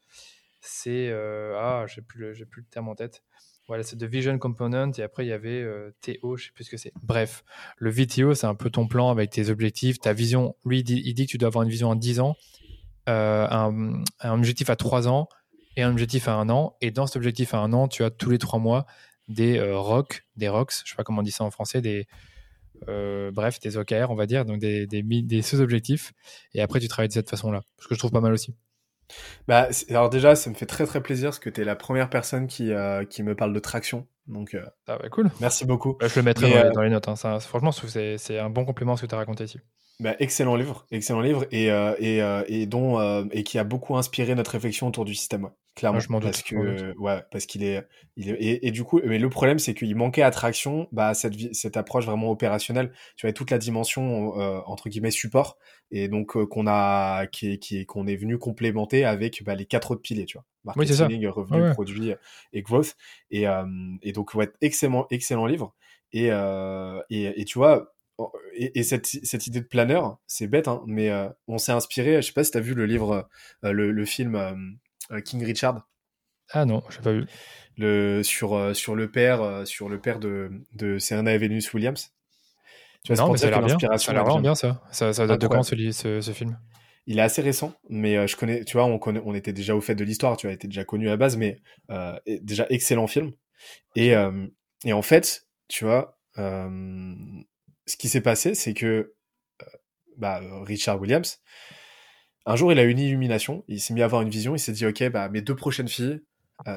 C'est. Euh, ah, j'ai plus, le, plus le terme en tête. Voilà, c'est de Vision Component et après il y avait euh, TO, je sais plus ce que c'est. Bref, le VTO, c'est un peu ton plan avec tes objectifs, ta vision. Lui, il dit, il dit que tu dois avoir une vision en 10 ans, un, un, objectif à 3 ans, et un objectif à un an. Et dans cet objectif à un an, tu as tous les trois mois des euh, rocks, des rocks, je sais pas comment on dit ça en français, des euh, bref, des OKR, on va dire, donc des, des, des sous-objectifs. Et après, tu travailles de cette façon-là, ce que je trouve pas mal aussi. Bah, alors déjà, ça me fait très très plaisir parce que tu es la première personne qui, euh, qui me parle de traction. Donc, ah bah cool. Merci beaucoup. Bah, je le mettrai dans, les notes. Hein. Ça, franchement, c'est un bon complément à ce que tu as raconté ici. Bah, excellent livre, excellent livre et, et, et dont et qui a beaucoup inspiré notre réflexion autour du système clairement. je parce que, ouais, parce qu'il est, il est et, du coup, mais le problème, c'est qu'il manquait attraction, bah, cette, cette approche vraiment opérationnelle. Tu vois, toute la dimension, euh, entre guillemets, support. Et donc, euh, qu'on a, qui qui qu'on est venu complémenter avec, bah, les quatre autres piliers, tu vois. Marketing, revenu, produit et growth. Et, euh, et donc, ouais, excellent, excellent livre. Et, et, et tu vois, et, et cette, cette, idée de planeur, c'est bête, hein, mais on s'est inspiré. Je sais pas si tu as vu le livre, le, le, film euh, King Richard. Ah non, j'ai pas vu. Le, sur, sur le père, sur le père de, de Serena et Venus Williams. Tu vois, non, mais ça a l'air bien. Ça a l'air bien, ça. Ça, ça date de quand, ce, ce, ce film? Il est assez récent, mais je connais, tu vois, on, connaît, on était déjà au fait de l'histoire, tu vois, était déjà connu à la base, mais euh, déjà excellent film. Et, euh, et en fait, tu vois, euh, ce qui s'est passé, c'est que bah, Richard Williams, un jour, il a eu une illumination, il s'est mis à avoir une vision, il s'est dit, ok, bah, mes deux prochaines filles,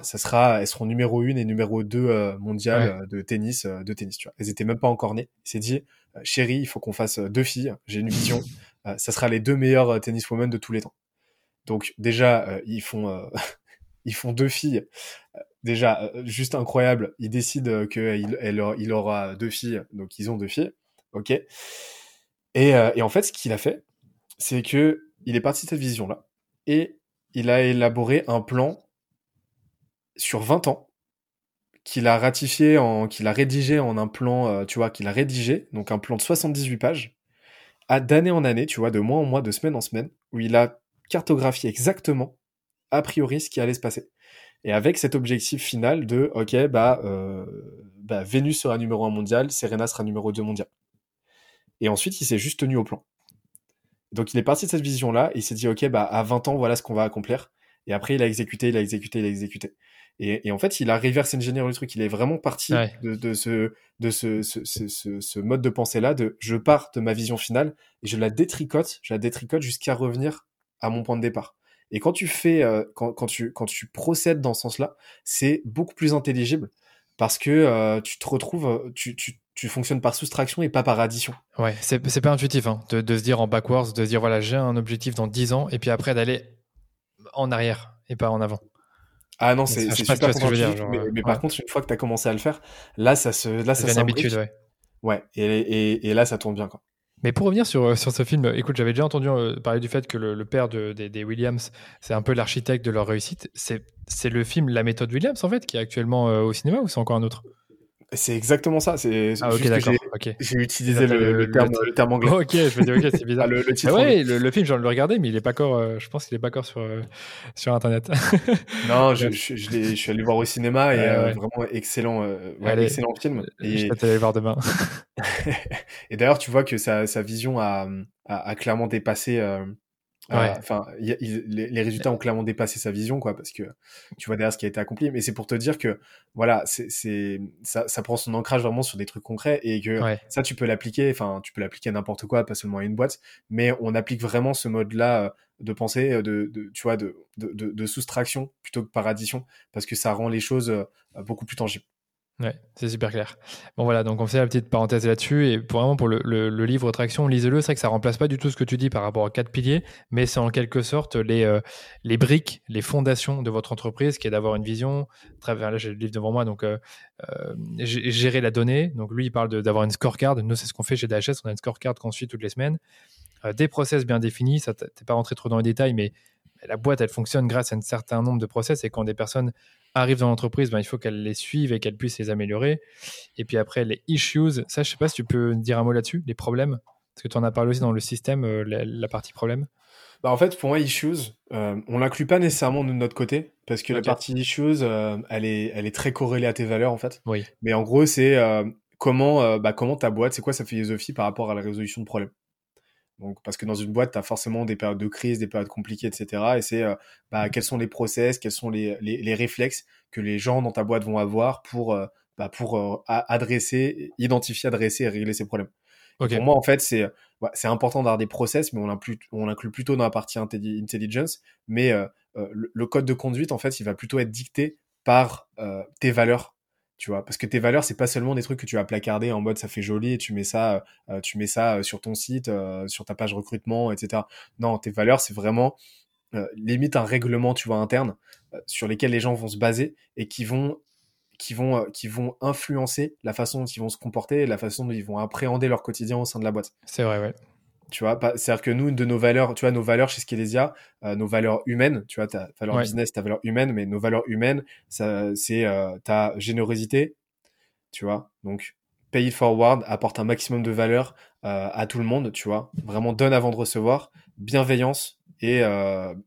ça sera, elles seront numéro une et numéro deux mondiales de tennis, de tennis, tu vois. Elles étaient même pas encore nées. Il s'est dit, chérie, il faut qu'on fasse deux filles, j'ai une vision. ça sera les deux meilleures tenniswomen de tous les temps. Donc déjà, ils font ils font deux filles. Déjà, juste incroyable. Ils décident qu'il il aura deux filles, donc ils ont deux filles. Ok. Et, et en fait, ce qu'il a fait, c'est que il est parti de cette vision-là et il a élaboré un plan sur 20 ans qu'il a ratifié, en, qu'il a rédigé en un plan, tu vois, qu'il a rédigé, donc un plan de 78 pages, d'année en année, tu vois, de mois en mois, de semaine en semaine, où il a cartographié exactement, a priori, ce qui allait se passer. Et avec cet objectif final de, ok, bah, euh, bah Vénus sera numéro 1 mondial, Serena sera numéro 2 mondial. Et ensuite, il s'est juste tenu au plan. Donc il est parti de cette vision-là, et il s'est dit, ok, bah, à 20 ans, voilà ce qu'on va accomplir. Et après, il a exécuté, il a exécuté, il a exécuté. Et, en fait, il a reverse engineer le truc. Il est vraiment parti de, ce, de ce, ce, mode de pensée-là, de je pars de ma vision finale et je la détricote, je la détricote jusqu'à revenir à mon point de départ. Et quand tu fais, euh, quand, quand, tu, quand tu procèdes dans ce sens-là, c'est beaucoup plus intelligible parce que euh, tu te retrouves, euh, tu, tu, tu, fonctionnes par soustraction et pas par addition. Ouais, c'est pas intuitif hein, de, de, se dire en backwards, de se dire voilà, j'ai un objectif dans 10 ans et puis après d'aller en arrière et pas en avant. Ah non, c'est super contre mais, mais par contre, une fois que tu as commencé à le faire, là, ça se, là, ça, une habitude, ouais. Ouais, et, et, et, là, ça tourne bien, quoi. Mais pour revenir sur, euh, sur ce film, écoute, j'avais déjà entendu euh, parler du fait que le, père de, des, Williams, c'est un peu l'architecte de leur réussite. C'est le film La méthode Williams, en fait, qui est actuellement euh, au cinéma ou c'est encore un autre? C'est exactement ça. C'est ah, d'accord. J'ai utilisé le, terme, le, terme, anglais. ok, je me dis, ok, c'est bizarre. le, titre ouais, le, film, j'ai le regarder, mais il est pas encore, euh, je pense qu'il est pas encore sur, euh, sur Internet. non, je, je, je, je, suis allé voir au cinéma et euh, vraiment excellent, excellent film. Et... Je vais aller voir demain. et d'ailleurs, tu vois que sa, sa vision a, a, a clairement dépassé Enfin, les, résultats ont clairement dépassé sa vision, quoi, parce que tu vois derrière ce qui a été accompli. Mais c'est pour te dire que, voilà, c'est ça, ça prend son ancrage vraiment sur des trucs concrets et que ça, tu peux l'appliquer. Enfin, tu peux l'appliquer à n'importe quoi, pas seulement à une boîte. Mais on applique vraiment ce mode-là euh, de pensée, euh, de, de, tu vois, de, de, de, soustraction plutôt que par addition, parce que ça rend les choses euh, beaucoup plus tangibles. Ouais, c'est super clair. Bon voilà, donc on fait la petite parenthèse là-dessus et pour vraiment pour le, livre Traction, lisez-le. C'est vrai que ça remplace pas du tout ce que tu dis par rapport aux quatre piliers, mais c'est en quelque sorte les euh, les briques, les fondations de votre entreprise, qui est d'avoir une vision. Travers là, j'ai le livre devant moi, donc euh, euh gérer la donnée. Donc lui, il parle d'avoir une scorecard. Nous, c'est ce qu'on fait chez DHS. On a une scorecard qu'on suit toutes les semaines. Des process bien définis. Ça, t'es pas rentré trop dans les détails, mais la boîte, elle fonctionne grâce à un certain nombre de process et quand des personnes arrivent dans l'entreprise, ben, il faut qu'elles les suivent et qu'elles puissent les améliorer. Et puis après, les issues, ça, je sais pas si tu peux dire un mot là-dessus, les problèmes, parce que tu en as parlé aussi dans le système, euh, la, partie problème. Bah en fait, pour moi, issues, euh, on l'inclut pas nécessairement de notre côté, parce que la partie issues, euh, elle, est, elle est très corrélée à tes valeurs, en fait. Oui. Mais en gros, c'est euh, comment, bah, comment ta boîte, c'est quoi sa philosophie par rapport à la résolution de problèmes. Donc, parce que dans une boîte, tu as forcément des périodes de crise, des périodes compliquées, etc. Et c'est bah, quels sont les process, quels sont les, les, les, réflexes que les gens dans ta boîte vont avoir pour, bah, pour adresser, identifier, adresser et régler ces problèmes. Pour moi, en fait, c'est c'est important d'avoir des process, mais on l'inclut, on plutôt dans la partie intelligence. Mais le, le, code de conduite, en fait, il va plutôt être dicté par tes valeurs tu vois. Parce que tes valeurs c'est pas seulement des trucs que tu vas placarder en mode ça fait joli et tu mets ça euh, tu mets ça euh, sur ton site euh, sur ta page recrutement etc non tes valeurs c'est vraiment limite un règlement tu vois interne sur lesquels les gens vont se baser et qui vont qui vont qui vont influencer la façon dont ils vont se comporter la façon dont ils vont appréhender leur quotidien au sein de la boîte. C'est vrai ouais tu vois c'est-à-dire que nous de nos valeurs tu vois nos valeurs chez Skelesia euh, nos valeurs humaines tu vois ta valeur business ta valeur humaine mais nos valeurs humaines ça c'est euh, ta générosité tu vois donc pay it forward apporte un maximum de valeur euh, à tout le monde tu vois vraiment donne avant de recevoir bienveillance et,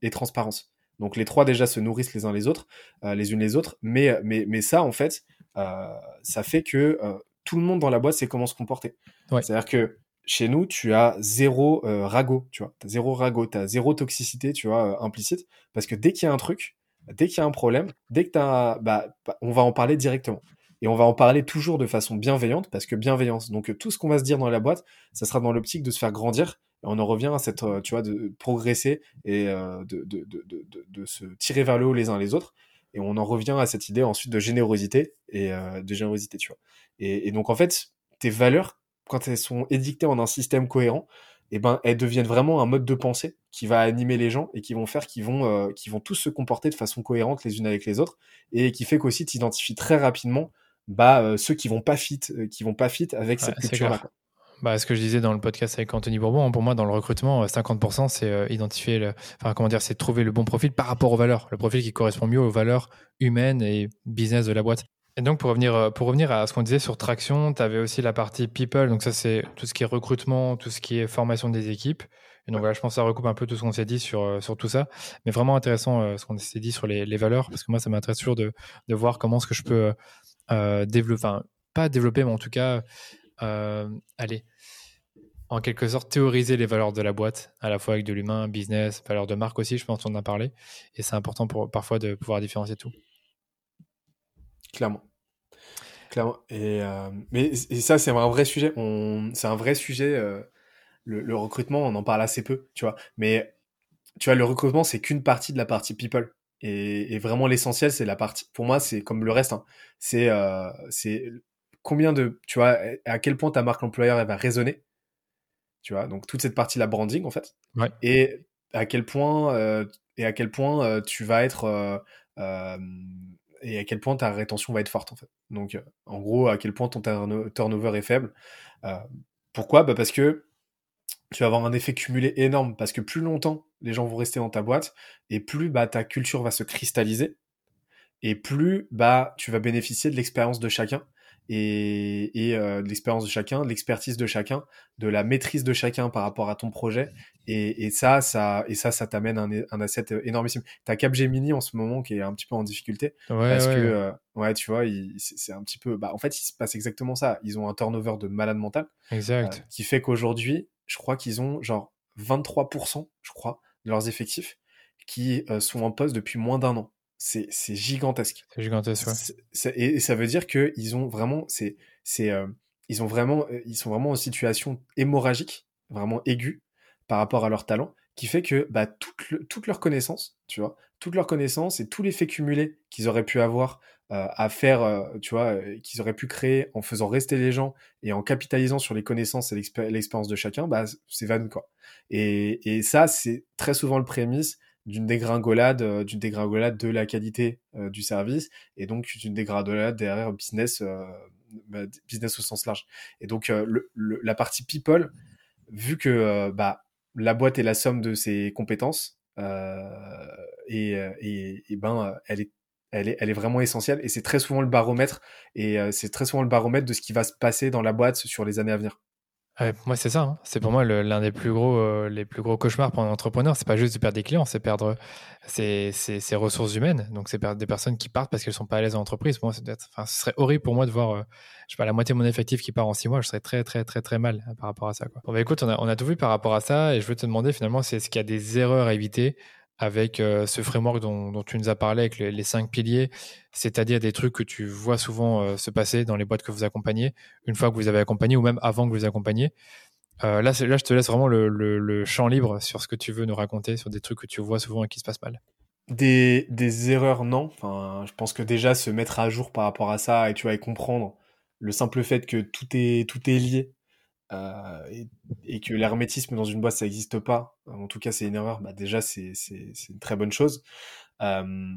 et transparence Donc les trois déjà se nourrissent les uns les autres, les unes les autres. Mais, mais, mais ça, en fait, ça fait que tout le monde dans la boîte sait comment se comporter. C'est-à-dire que chez nous, tu as zéro ragot, tu vois. T'as zéro ragot, t'as zéro toxicité, tu vois, implicite. Parce que dès qu'il y a un truc, dès qu'il y a un problème, dès que t'as, bah, bah, on va en parler directement. Et on va en parler toujours de façon bienveillante, parce que bienveillance. Donc tout ce qu'on va se dire dans la boîte, ça sera dans l'optique de se faire grandir. Et on en revient à cette, euh, tu vois, de progresser et euh, de, de, de, de, se tirer vers le haut les uns les autres. Et on en revient à cette idée ensuite de générosité et euh, de générosité, tu vois. Et, donc en fait, tes valeurs, quand elles sont édictées en un système cohérent, eh ben, elles deviennent vraiment un mode de pensée qui va animer les gens et qui vont faire qu'ils vont, euh, vont tous se comporter de façon cohérente les unes avec les autres et qui fait qu'aussi tu identifies très rapidement bah, euh, ceux qui vont pas fit, euh, qui vont pas fit avec cette culture-là. Bah, ce que je disais dans le podcast avec Anthony Bourbon, pour moi, dans le recrutement, 50%, c'est identifier, le, enfin, comment dire, c'est trouver le bon profil par rapport aux valeurs, le profil qui correspond mieux aux valeurs humaines et business de la boîte. Et donc, pour revenir, euh, pour revenir à ce qu'on disait sur Traction, tu avais aussi la partie people. Donc, ça, c'est tout ce qui est recrutement, tout ce qui est formation des équipes. Et donc, voilà, je pense que ça recoupe un peu tout ce qu'on s'est dit sur, euh, sur tout ça. Mais vraiment intéressant euh, ce qu'on s'est dit sur les, les, valeurs, parce que moi, ça m'intéresse toujours de, de voir comment est-ce que je peux euh, développer, enfin, pas développer, mais en tout cas, euh, aller en quelque sorte théoriser les valeurs de la boîte, à la fois avec de l'humain, business, valeurs de marque aussi, je pense qu'on en a parlé. Et c'est important pour, parfois de pouvoir différencier tout. Clairement. Clairement. Et, euh, mais et ça, c'est un vrai sujet. C'est un vrai sujet. Euh, le, recrutement, on en parle assez peu, tu vois. Mais tu vois, le recrutement, c'est qu'une partie de la partie people. Et, vraiment, l'essentiel, c'est la partie. Pour moi, c'est comme le reste. Hein. C'est, euh, c'est combien de, tu vois, à quel point ta marque employeur elle va résonner. Tu vois, donc toute cette partie la branding en fait. Ouais. Et à quel point et à quel point tu vas être et à quel point ta rétention va être forte en fait. Donc euh, en gros, à quel point ton turnover est faible. Euh, pourquoi? Bah Parce que tu vas avoir un effet cumulé énorme, parce que plus longtemps les gens vont rester dans ta boîte, et plus bah, ta culture va se cristalliser, et plus bah, tu vas bénéficier de l'expérience de chacun, et, et euh, de l'expérience de chacun, de l'expertise de chacun, de la maîtrise de chacun par rapport à ton projet. Et, et ça, ça, et ça, ça t'amène un, un asset énormissime. T'as Capgemini en ce moment qui est un petit peu en difficulté ouais, parce ouais. que, euh, ouais, tu vois, c'est un petit peu. Bah, en fait, il se passe exactement ça. Ils ont un turnover de malade mental, exact, euh, qui fait qu'aujourd'hui, je crois qu'ils ont genre 23%, je crois, de leurs effectifs qui euh, sont en poste depuis moins d'un an c'est gigantesque. C'est gigantesque, ouais. et, ça veut dire que ils ont vraiment, c'est, c'est, euh, ils ont vraiment, euh, ils sont vraiment en situation hémorragique, vraiment aiguë par rapport à leur talent, qui fait que bah, toute, le, toute leur connaissance, tu vois, toute leur connaissance et tous les faits cumulés qu'ils auraient pu avoir euh, à faire, euh, tu vois, qu'ils auraient pu créer en faisant rester les gens et en capitalisant sur les connaissances et l'expérience de chacun, bah, c'est van quoi. Et, et ça, c'est très souvent le prémisse d'une dégringolade, euh, d'une dégringolade de la qualité euh, du service et donc d'une dégringolade derrière business, euh, bah, business au sens large. Et donc le, la partie people, vu que bah, la boîte est la somme de ses compétences et, et, et, ben elle est elle est, elle est vraiment essentielle et c'est très souvent le baromètre et c'est très souvent le baromètre de ce qui va se passer dans la boîte sur les années à venir. Moi, c'est ça. Hein. C'est pour moi l'un des plus gros, euh, les plus gros cauchemars pour un entrepreneur. C'est pas juste de perdre des clients, c'est perdre ses, ressources humaines. Donc, c'est perdre des personnes qui partent parce qu'elles sont pas à l'aise en entreprise. Moi, ce serait horrible pour moi de voir, euh, je sais pas, la moitié de mon effectif qui part en six mois. Je serais très, très, très, très mal hein, par rapport à ça. Bon, bah, écoute, on a, on a tout vu par rapport à ça, et je veux te demander finalement, c'est ce qu'il y a des erreurs à éviter avec euh, ce framework dont, tu nous as parlé, avec les, les cinq piliers, c'est-à-dire des trucs que tu vois souvent euh, se passer dans les boîtes que vous accompagnez, une fois que vous avez accompagné ou même avant que vous accompagniez. Euh, là, je te laisse vraiment le, champ libre sur ce que tu veux nous raconter, sur des trucs que tu vois souvent et qui se passent mal. Des, des erreurs, non. Enfin, je pense que déjà se mettre à jour par rapport à ça et tu vas comprendre le simple fait que tout est, tout est lié euh, et, que l'hermétisme dans une boîte ça n'existe pas. En tout cas, c'est une erreur. Bah, déjà, c'est une très bonne chose. Euh,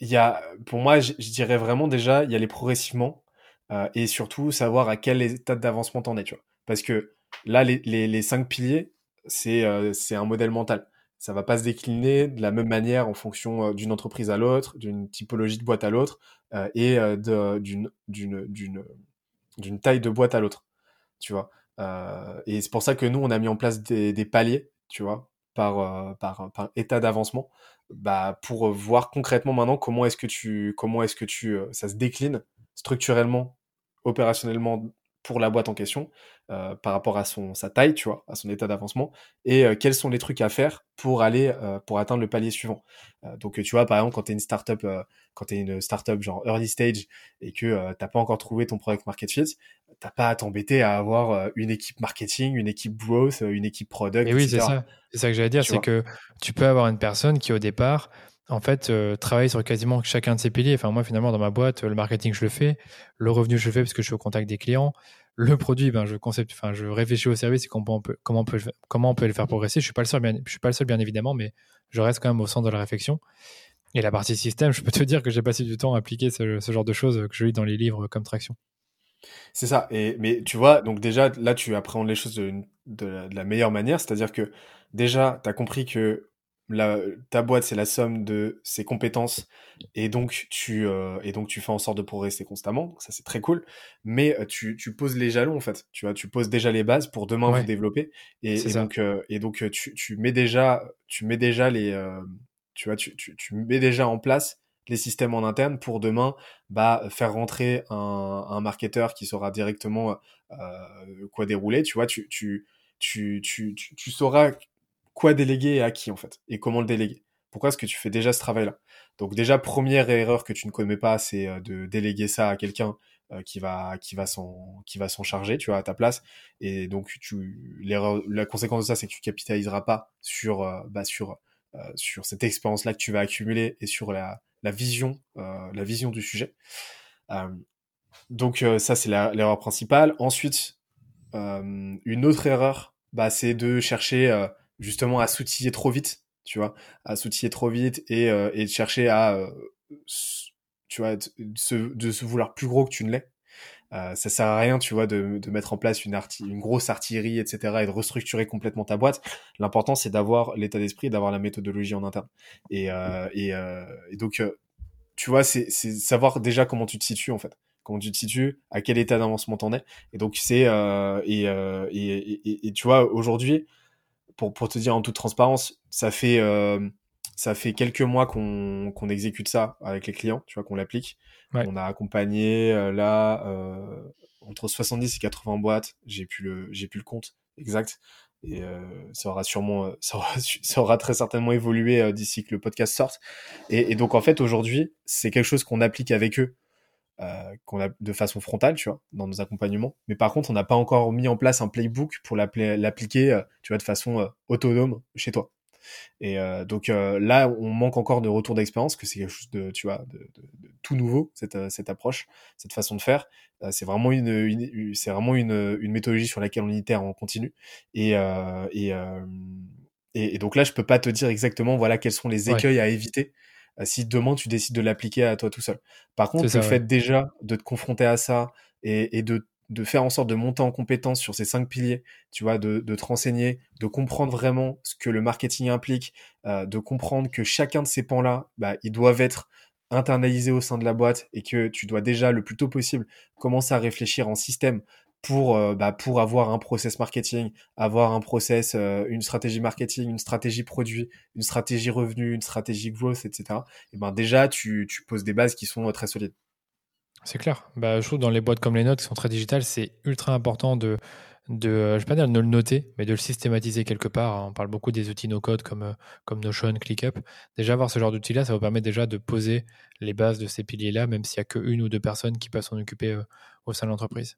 y a, pour moi, je, dirais vraiment déjà, il y a les progressivement euh, et surtout savoir à quel état d'avancement t'en es. Tu vois. Parce que là, les, cinq piliers, c'est euh, un modèle mental. Ça va pas se décliner de la même manière en fonction euh, d'une entreprise à l'autre, d'une typologie de boîte à l'autre euh, et euh, d'une d'une taille de boîte à l'autre. Tu vois. Euh, et c'est pour ça que nous, on a mis en place des, des paliers, tu vois, par, par, par état d'avancement, bah, pour voir concrètement maintenant comment est-ce que tu, comment est-ce que tu, ça se décline structurellement, opérationnellement pour la boîte en question euh, par rapport à son sa taille, tu vois, à son état d'avancement, et euh, quels sont les trucs à faire pour aller euh, pour atteindre le palier suivant. donc tu vois, par exemple, quand tu es une startup, quand tu es une startup genre early stage et que t'as pas encore trouvé ton product market fit, t'as pas à t'embêter à avoir une équipe marketing, une équipe growth, une équipe product. Et oui, c'est ça. C'est ça que j'allais dire, c'est que tu peux avoir une personne qui au départ en fait, travaille sur quasiment chacun de ces piliers. Enfin, moi, finalement, dans ma boîte, le marketing, je le fais. Le revenu, je le fais parce que je suis au contact des clients le produit, ben, je concept, enfin, je réfléchis au service et comment on peut, comment on peut, comment on peut le faire progresser. Je suis pas le seul, je suis pas le seul, bien évidemment, mais je reste quand même au centre de la réflexion. Et la partie système, je peux te dire que j'ai passé du temps à appliquer ce, genre de choses que je lis dans les livres comme Traction. C'est ça. Et, mais tu vois, donc déjà, là, tu appréhendes les choses de, de la meilleure manière. C'est-à-dire que déjà, tu as compris que la, ta boîte, c'est la somme de ses compétences et donc tu euh, et donc tu fais en sorte de progresser constamment. ça, c'est très cool. Mais euh, tu, tu poses les jalons en fait. Tu vois, tu poses déjà les bases pour demain vous développer. Et, donc euh, et donc tu, tu mets déjà tu mets déjà les tu vois tu, tu, tu mets déjà en place les systèmes en interne pour demain bah, faire rentrer un, un marketeur qui saura directement quoi dérouler. Tu vois, tu, tu, tu, tu, tu sauras quoi déléguer et à qui en fait et comment le déléguer. Pourquoi est-ce que tu fais déjà ce travail-là? Donc déjà première erreur que tu ne connais pas, c'est euh, de déléguer ça à quelqu'un euh, qui va qui va s'en qui va s'en charger, tu vois, à ta place. Et donc tu l'erreur, la conséquence de ça, c'est que tu capitaliseras pas sur euh, bah, sur sur cette expérience-là que tu vas accumuler et sur la la vision la vision du sujet. donc ça c'est l'erreur principale. Ensuite une autre erreur, bah, c'est de chercher justement à s'outiller trop vite, tu vois, à s'outiller trop vite et, euh, et chercher à, euh, tu vois, de se, de se vouloir plus gros que tu ne l'es. Euh, ça sert à rien, tu vois, de, de mettre en place une, une grosse artillerie, etc., et de restructurer complètement ta boîte. L'important, c'est d'avoir l'état d'esprit, d'avoir la méthodologie en interne. Et, euh, et, euh, et donc, euh, tu vois, c'est savoir déjà comment tu te situes, en fait. Comment tu te situes, à quel état d'avancement t'en es. Et donc, c'est... Et, et, et, tu vois, aujourd'hui, pour, pour te dire en toute transparence, ça fait, euh, ça fait quelques mois qu'on qu'on exécute ça avec les clients, tu vois, qu'on l'applique. On a accompagné euh, là euh, entre 70 et 80 boîtes. J'ai plus le, j'ai plus le compte exact. Et euh, ça aura sûrement, ça aura, ça aura très certainement évolué d'ici que le podcast sorte. Et, et donc en fait aujourd'hui, c'est quelque chose qu'on applique avec eux euh, qu'on a de façon frontale, tu vois, dans nos accompagnements. Mais par contre, on n'a pas encore mis en place un playbook pour l'appliquer, euh, tu vois, de façon euh, autonome chez toi. Et donc là, on manque encore de retour d'expérience, que c'est quelque chose de, tu vois, de, tout nouveau cette, cette approche, cette façon de faire. c'est vraiment une, c'est vraiment une, une, méthodologie sur laquelle on itère en continu. Et, et, et, donc là, je peux pas te dire exactement, voilà, quels sont les écueils à éviter euh, si demain tu décides de l'appliquer à toi tout seul. Par contre, le fait déjà de te confronter à ça et, de, de, faire en sorte de monter en compétence sur ces cinq piliers, tu vois, de, de te renseigner, de comprendre vraiment ce que le marketing implique, euh, de comprendre que chacun de ces pans-là, bah, ils doivent être internalisés au sein de la boîte et que tu dois déjà le plus tôt possible commencer à réfléchir en système pour euh, bah, pour avoir un process marketing, avoir un process, euh, une stratégie marketing, une stratégie produit, une stratégie revenu, une stratégie growth, etc. Et ben déjà tu, tu poses des bases qui sont euh, très solides. C'est clair. Bah, je trouve dans les boîtes comme les notes qui sont très digitales, c'est ultra important de de, je vais pas dire de le noter, mais de le systématiser quelque part. On parle beaucoup des outils no-code comme, comme Notion, ClickUp. Déjà, avoir ce genre d'outils-là, ça vous permet déjà de poser les bases de ces piliers-là, même s'il n'y a qu'une ou deux personnes qui peuvent s'en occuper au sein de l'entreprise.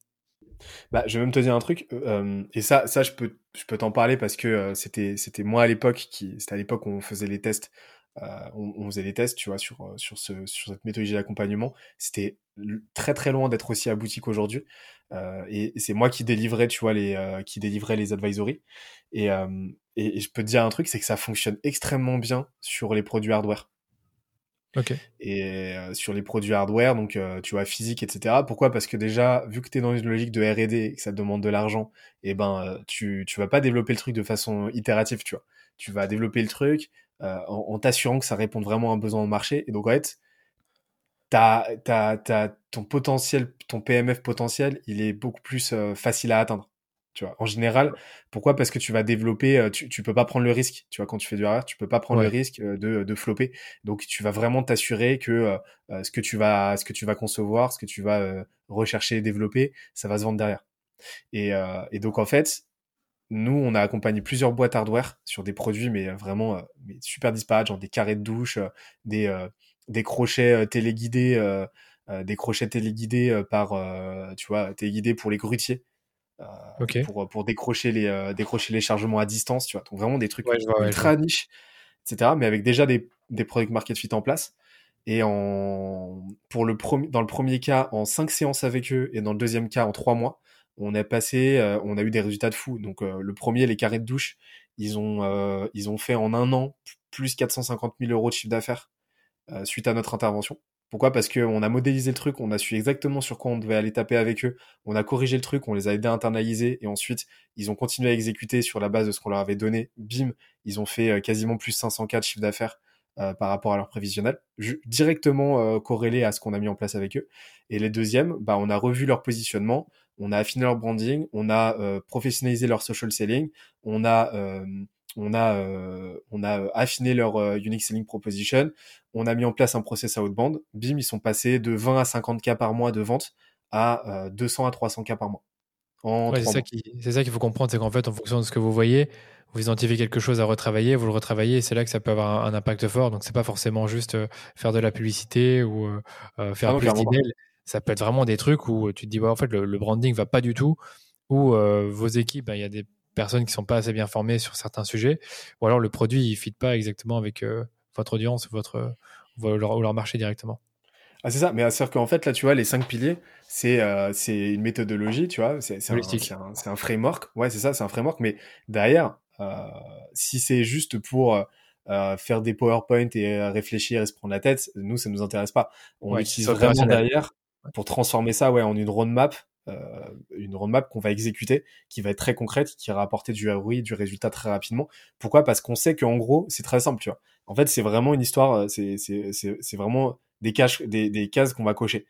Bah, je vais même te dire un truc, euh, et ça, ça je peux, je peux t'en parler parce que euh, c'était, c'était moi à l'époque qui, c'était à l'époque où on faisait les tests, euh, on, faisait tests, tu vois, sur euh, sur ce, sur cette méthodologie d'accompagnement. C'était très très loin d'être aussi abouti qu'aujourd'hui, euh, et, c'est moi qui délivrais, tu vois, les, qui délivrais les advisories. Et, et, et je peux te dire un truc, c'est que ça fonctionne extrêmement bien sur les produits hardware. Et euh, sur les produits hardware, donc euh, tu vois physique, etc. Pourquoi? Parce que déjà, vu que tu dans une logique de R&D que ça te demande de l'argent, et eh ben euh, tu tu vas pas développer le truc de façon itérative, tu vois. Tu vas développer le truc en, en t'assurant que ça répond vraiment à un besoin au marché. Et donc en fait, t'as t'as t'as ton potentiel, ton PMF potentiel, il est beaucoup plus facile à atteindre. Tu vois, en général, pourquoi? Parce que tu vas développer, euh, tu, tu peux pas prendre le risque. Tu vois, quand tu fais du RR, tu peux pas prendre le risque euh, de, de flopper. Donc, tu vas vraiment t'assurer que euh, ce que tu vas, ce que tu vas concevoir, ce que tu vas rechercher et développer, ça va se vendre derrière. Et, et donc, en fait, nous, on a accompagné plusieurs boîtes hardware sur des produits, mais vraiment mais super disparates, genre des carrés de douche, des, des crochets téléguidés, des crochets téléguidés par, tu vois, téléguidés pour les grutiers. Euh, pour, pour décrocher, les, euh, décrocher les chargements à distance, tu vois. Donc vraiment des trucs ultra niche, etc. Mais avec déjà des, des product market fit en place. Et en, pour le dans le premier cas, en cinq séances avec eux, et dans le deuxième cas, en trois mois, on a passé, euh, on a eu des résultats de fou. Donc le premier, les carrés de douche, ils ont, ils ont fait en un an plus 450 000 euros de chiffre d'affaires suite à notre intervention. Pourquoi? Parce qu'on a modélisé le truc, on a su exactement sur quoi on devait aller taper avec eux, on a corrigé le truc, on les a aidés à internaliser, et ensuite, ils ont continué à exécuter sur la base de ce qu'on leur avait donné. Bim, ils ont fait euh, quasiment plus 504 de chiffre d'affaires euh, par rapport à leur prévisionnel, directement euh, corrélé à ce qu'on a mis en place avec eux. Et les deuxièmes, bah, on a revu leur positionnement, on a affiné leur branding, on a professionnalisé leur social selling, on a on a, euh, on a euh, affiné leur euh, unique selling proposition, on a mis en place un process outbound. Bim, ils sont passés de 20 à 50 cas par mois de vente à 200 à 300 cas par mois. c'est ça qu'il faut comprendre, c'est qu'en fait, en fonction de ce que vous voyez, vous identifiez quelque chose à retravailler, vous le retravaillez, et c'est là que ça peut avoir un, impact fort. Donc, c'est pas forcément juste faire de la publicité ou faire ah plus d'emails. Ça peut être vraiment des trucs où tu te dis, en fait, le, branding va pas du tout, ou vos équipes, ben, il y a des personnes qui sont pas assez bien formées sur certains sujets, ou alors le produit il fit pas exactement avec euh, votre audience, votre ou leur, marché directement. Ah, c'est ça, mais c'est-à-dire qu'en fait, là, tu vois, les cinq piliers, c'est euh, une méthodologie, tu vois, c'est un, un, framework. Ouais, c'est ça, c'est un framework, mais derrière, euh, si c'est juste pour faire des PowerPoint et réfléchir et se prendre la tête, nous, ça nous intéresse pas. On utilise vraiment derrière pour transformer ça ouais, en une roadmap euh, une roadmap qu'on va exécuter, qui va être très concrète, qui va apporter du ROI, du résultat très rapidement. Pourquoi? Parce qu'on sait qu'en gros, c'est très simple, tu vois. En fait, c'est vraiment une histoire, euh, c'est vraiment des, des, des cases qu'on va cocher.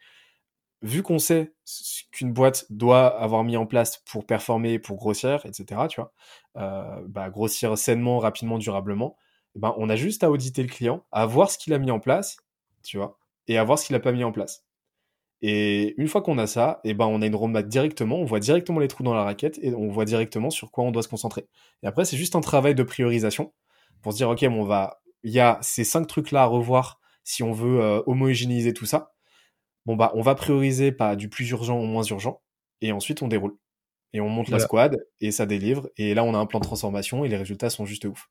Vu qu'on sait ce qu'une boîte doit avoir mis en place pour performer, pour grossir, etc., tu vois, euh, bah, grossir sainement, rapidement, durablement, eh ben, on a juste à auditer le client, à voir ce qu'il a mis en place, tu vois, et à voir ce qu'il n'a pas mis en place. Et une fois qu'on a ça, et eh ben on a une roadmap directement, on voit directement les trous dans la raquette et on voit directement sur quoi on doit se concentrer. Et après, c'est juste un travail de priorisation pour se dire, ok, bon, on va, il y a ces cinq trucs là à revoir si on veut euh, homogénéiser tout ça. Bon bah, on va prioriser pas du plus urgent au moins urgent et ensuite on déroule et on monte la squad et ça délivre et là on a un plan de transformation et les résultats sont juste ouf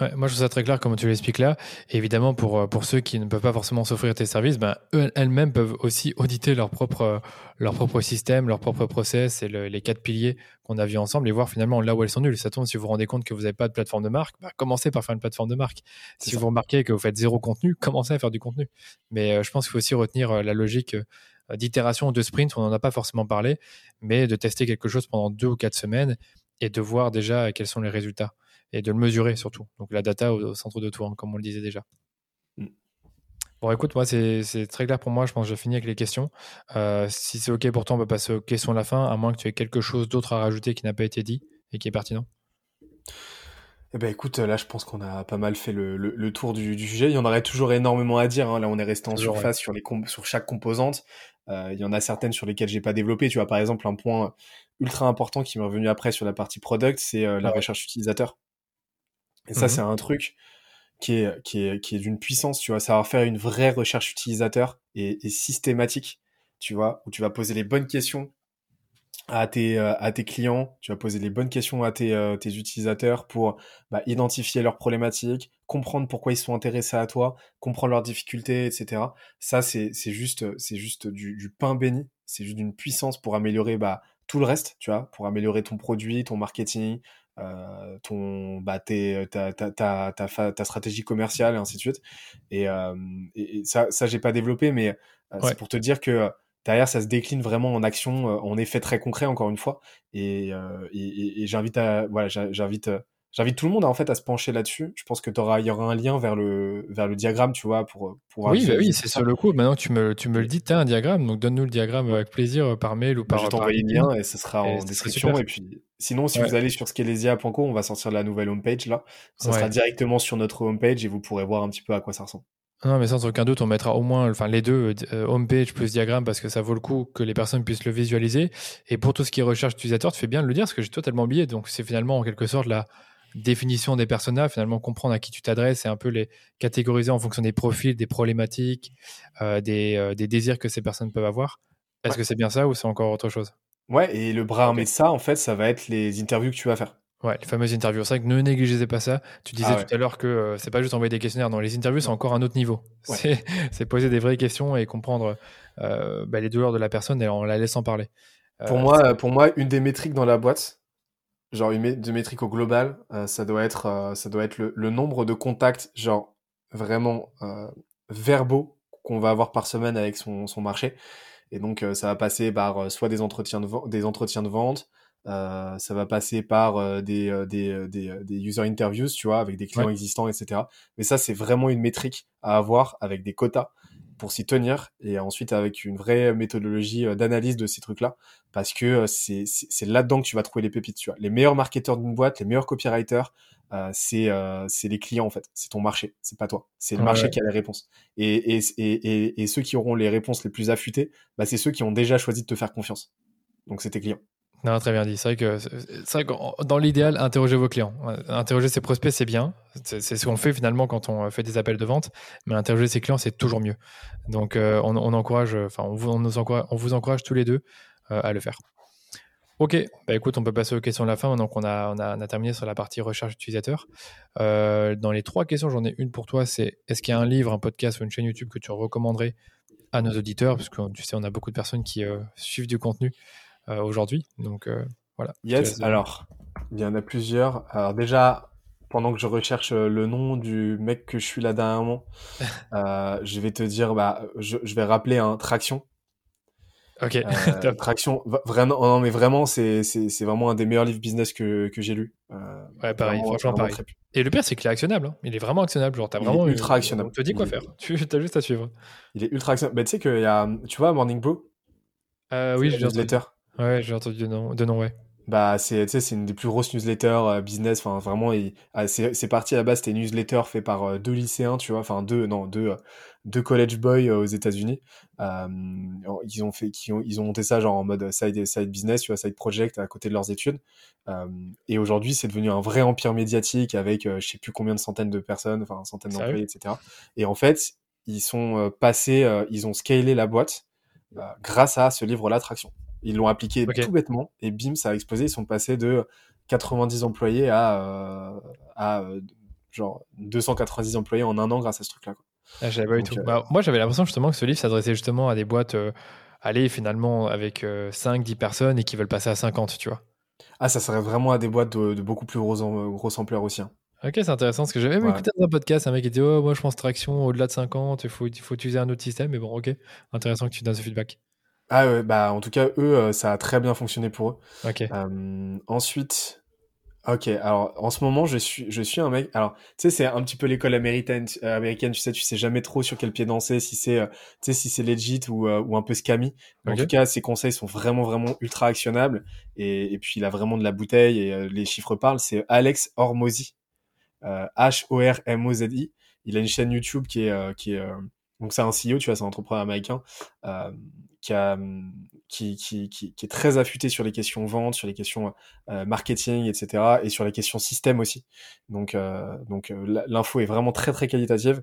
moi, je trouve ça très clair comme tu l'expliques là. évidemment, pour, euh, pour ceux qui ne peuvent pas forcément s'offrir tes services, ben, elles-mêmes peuvent aussi auditer leur propre, euh, leur propre système, leur propre process et les quatre piliers qu'on a vus ensemble et voir finalement là où elles sont nulles. Ça tombe, si vous vous rendez compte que vous n'avez pas de plateforme de marque, ben, commencez par faire une plateforme de marque. Si vous remarquez que vous faites zéro contenu, commencez à faire du contenu. Mais euh, je pense qu'il faut aussi retenir la logique d'itération de sprint. On n'en a pas forcément parlé, mais de tester quelque chose pendant deux ou quatre semaines et de voir déjà quels sont les résultats et de le mesurer surtout. Donc la data au, centre de tout, hein, comme on le disait déjà. Mm. Bon, écoute, moi, c'est très clair pour moi. Je pense que j'ai fini avec les questions. Euh, si c'est OK pour toi, on peut passer aux questions de la fin, à moins que tu aies quelque chose d'autre à rajouter qui n'a pas été dit et qui est pertinent. Eh ben écoute, là je pense qu'on a pas mal fait le, tour du, sujet. Il y en aurait toujours énormément à dire. Hein. Là on est resté en surface sur, les sur chaque composante. Euh, il y en a certaines sur lesquelles j'ai pas développé. Tu vois par exemple un point ultra important qui m'est revenu après sur la partie product, c'est euh, la recherche utilisateur. Et ça, mmh c'est un truc qui est, qui est, qui est d'une puissance, tu vois, savoir faire une vraie recherche utilisateur et, et, systématique, tu vois, où tu vas poser les bonnes questions à tes, euh, à tes clients, tu vas poser les bonnes questions à tes, euh, tes utilisateurs pour bah, identifier leurs problématiques, comprendre pourquoi ils sont intéressés à toi, comprendre leurs difficultés, etc. Ça, c'est juste, c'est juste du, du pain béni, c'est juste d'une puissance pour améliorer bah, tout le reste, tu vois, pour améliorer ton produit, ton marketing, euh, ton bah ta, ta, ta, ta, stratégie commerciale et ainsi de suite. Et, euh, et, ça ça j'ai pas développé mais euh, c'est pour te dire que derrière ça se décline vraiment en action en effet très concret encore une fois. Et, et, et j'invite à voilà j'invite j'invite tout le monde en fait à se pencher là-dessus. Je pense que il y aura un lien vers le, vers le diagramme, tu vois, pour, pour Oui, bah oui, c'est sur le coup. Maintenant que tu me, tu me le dis, tu as un diagramme, donc donne-nous le diagramme avec plaisir euh, par mail ou par. Je vais t'envoyer le lien et ce sera en description. Et puis, sinon, si vous allez sur skelesia.co, on va sortir la nouvelle homepage là. Ça sera directement sur notre homepage et vous pourrez voir un petit peu à quoi ça ressemble. Non, mais sans aucun doute, on mettra au moins enfin, les deux, euh, homepage plus diagramme, parce que ça vaut le coup que les personnes puissent le visualiser. Et pour tout ce qui est recherche utilisateur, tu fais bien de le dire, parce que j'ai totalement oublié. Donc, c'est finalement en quelque sorte la définition des personas, finalement comprendre à qui tu t'adresses et un peu les catégoriser en fonction des profils, des problématiques, euh, euh, des, désirs que ces personnes peuvent avoir. Est-ce que c'est bien ça ou c'est encore autre chose? Ouais, et le bras armé de ça, en fait, ça va être les interviews que tu vas faire. Ouais, les fameuses interviews. C'est vrai que ne négligez pas ça. Tu disais ah tout à l'heure que euh, c'est pas juste envoyer des questionnaires. Dans les interviews, c'est encore un autre niveau. C'est poser des vraies questions et comprendre bah, les douleurs de la personne et en la laissant parler. pour, moi, pour moi, une des métriques dans la boîte, genre une de métrique au global, euh, ça doit être, euh, ça doit être le, nombre de contacts, genre vraiment euh, verbaux qu'on va avoir par semaine avec son, son marché. Et donc ça va passer par soit des entretiens de, des entretiens de vente, ça va passer par des, des, des, des, user interviews, tu vois, avec des clients existants, etc. Mais ça, c'est vraiment une métrique à avoir avec des quotas pour s'y tenir et ensuite avec une vraie méthodologie euh, d'analyse de ces trucs-là parce que euh, c'est là-dedans que tu vas trouver les pépites. Tu vois. Les meilleurs marketeurs d'une boîte, les meilleurs copywriters, euh, c'est euh, les clients en fait. C'est ton marché, c'est pas toi. C'est le marché qui a les réponses. Et, et, et, et, ceux qui auront les réponses les plus affûtées, bah, c'est ceux qui ont déjà choisi de te faire confiance. Donc c'est tes clients. Très bien dit. C'est vrai que, vrai dans l'idéal, interroger vos clients. Interroger ses prospects, c'est bien. C'est ce qu'on fait finalement quand on fait des appels de vente. Mais interroger ses clients, c'est toujours mieux. Donc, euh, on, encourage, enfin, on vous, encourage, tous les deux euh, à le faire. Ok, bah écoute, on peut passer aux questions de la fin. Donc, on a, terminé sur la partie recherche utilisateur. Euh, dans les trois questions, j'en ai une pour toi. C'est est-ce qu'il y a un livre, un podcast ou une chaîne YouTube que tu recommanderais à nos auditeurs? Parce que tu sais, on a beaucoup de personnes qui suivent du contenu aujourd'hui. Donc euh, voilà. Yes, alors, il y en a plusieurs. Alors déjà, pendant que je recherche euh, le nom du mec que je suis là dernièrement, euh, je vais te dire, bah, je, je vais rappeler un Traction. Ok. Euh, Traction, vraiment, non, mais vraiment, c'est, vraiment un des meilleurs livres business que, que j'ai lu. Euh, ouais, pareil, franchement, pareil. Et le pire, c'est qu'il est actionnable. Hein. Il est vraiment actionnable. Genre, t'as vraiment ultra actionnable. On te dit quoi faire. Tu as juste à suivre. Il est ultra actionnable. Bah, tu sais qu'il y a, tu vois, Morning Brew? Euh, oui, je newsletter. Ouais, j'ai entendu de nom, de nom ouais. Bah, c'est, c'est une des plus grosses newsletters euh, business. Enfin, vraiment, ah, c'est, parti à la base, c'était une newsletter fait par euh, deux lycéens, tu vois, enfin deux, non, deux, euh, deux college boys aux États-Unis. ils ont fait, qui ont, ils ont monté ça genre en mode side, side business, tu vois, side project à côté de leurs études. et aujourd'hui, c'est devenu un vrai empire médiatique avec, je sais plus combien de centaines de personnes, enfin, centaines d'employés, etc. Et en fait, ils sont passés, ils ont scalé la boîte grâce à ce livre-là, Traction. Ils l'ont appliqué tout bêtement et bim, ça a explosé. Ils sont passés de 90 employés à, euh, à euh, genre 290 employés en un an grâce à ce truc-là. Ah, j'avais pas eu tout. Euh, bah, moi, j'avais l'impression justement que ce livre s'adressait justement à des boîtes, allez, finalement, avec 5-10 personnes et qui veulent passer à 50, tu vois. Ah, ça serait vraiment à des boîtes de, beaucoup plus grosse, grosse ampleur aussi. Hein. Ok, c'est intéressant parce que j'avais même écouté dans un podcast un mec qui dit Oh, moi je pense traction au-delà de 50, il faut, faut utiliser un autre système. Mais bon, ok, intéressant que tu donnes ce feedback. Ah ouais, bah en tout cas, eux, euh, ça a très bien fonctionné pour eux. Ok. Euh, ensuite, ok, alors en ce moment, je suis, je suis un mec. Alors, tu sais, c'est un petit peu l'école américaine, euh, américaine, tu sais, tu sais jamais trop sur quel pied danser, si c'est, tu sais, si c'est legit ou, ou un peu scammy. En tout cas, ses conseils sont vraiment, vraiment ultra actionnables. Et, et puis, il a vraiment de la bouteille et les chiffres parlent. C'est Alex Hormozy, H-O-R-M-O-Z-I. Il a une chaîne YouTube qui est, qui est donc c'est un CEO, tu vois, c'est un entrepreneur américain qui, est très affûté sur les questions vente, sur les questions marketing, etc. et sur les questions système aussi. Donc, donc l'info est vraiment très très qualitative.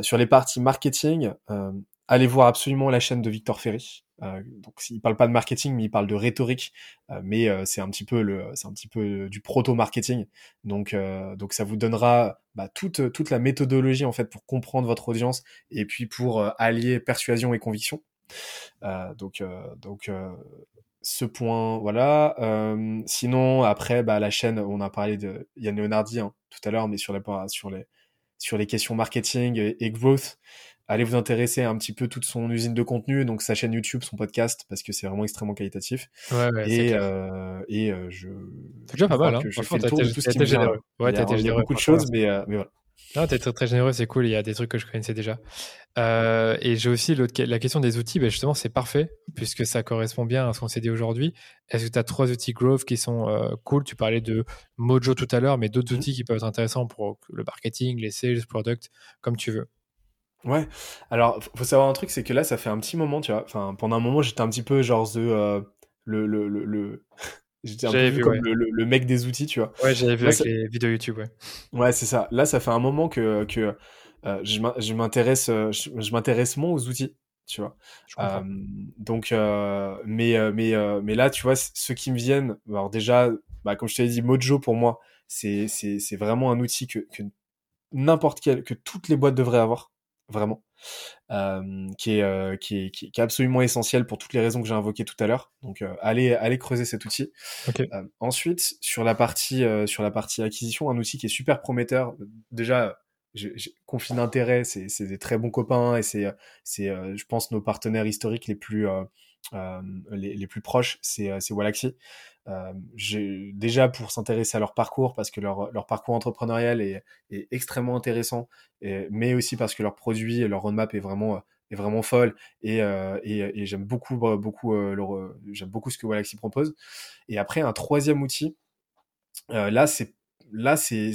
Sur les parties marketing, allez voir absolument la chaîne de Victor Ferry. Euh, donc il parle pas de marketing, mais il parle de rhétorique. Euh, mais euh, c'est un petit peu le, c'est un petit peu du proto marketing. Donc donc ça vous donnera bah, toute toute la méthodologie en fait pour comprendre votre audience et puis pour allier persuasion et conviction. donc donc ce point, voilà. sinon, après, bah, la chaîne, on a parlé de Yann Leonardi hein, tout à l'heure, mais sur les, sur les, sur les questions marketing et, growth, allez vous intéresser un petit peu toute son usine de contenu, donc sa chaîne YouTube, son podcast, parce que c'est vraiment extrêmement qualitatif. Ouais, ouais, et euh, et euh, je. C'est déjà pas mal. Hein. Je fais le tour de tout ce qui généreux. Ouais, il y a, beaucoup de choses, mais, euh, mais voilà. Non, t'es très, très généreux, c'est cool. Il y a des trucs que je connaissais déjà. Euh, et j'ai aussi la question des outils. Ben justement, c'est parfait puisque ça correspond bien à ce qu'on s'est dit aujourd'hui. Est-ce que tu as trois outils Growth qui sont euh, cool? Tu parlais de Mojo tout à l'heure, mais d'autres mmh. outils qui peuvent être intéressants pour le marketing, les sales, product, comme tu veux. Ouais. Alors, faut savoir un truc, c'est que là, ça fait un petit moment, tu vois. Enfin, pendant un moment, j'étais un petit peu genre de euh, le, le, le, le... J'étais un peu vu, comme le, le, mec des outils, tu vois. Ouais, j'avais vu avec les vidéos YouTube, ouais. Ouais, c'est ça. Là, ça fait un moment que, que euh, je m'intéresse euh, je, m'intéresse moins aux outils, tu vois. Euh, donc, mais, mais, mais là, tu vois, ceux qui me viennent, alors déjà, bah, comme je t'ai dit, Mojo, pour moi, c'est vraiment un outil que, que n'importe quel, que toutes les boîtes devraient avoir, vraiment. Euh, qui, est, euh, qui, est, qui, est, absolument essentiel pour toutes les raisons que j'ai invoquées tout à l'heure. Donc, euh, allez, allez creuser cet outil. ensuite, sur la partie sur la partie acquisition, un outil qui est super prometteur. Déjà, conflit d'intérêt, c'est des très bons copains et c'est je pense nos partenaires historiques les plus les, les, plus proches, c'est. Euh, déjà pour s'intéresser à leur parcours parce que leur, parcours entrepreneurial est, extrêmement intéressant, mais aussi parce que leur produit leur roadmap est vraiment est vraiment folle et, euh, j'aime beaucoup beaucoup euh, beaucoup ce que Galaxy propose. Et après un troisième outil, euh, là c'est là c'est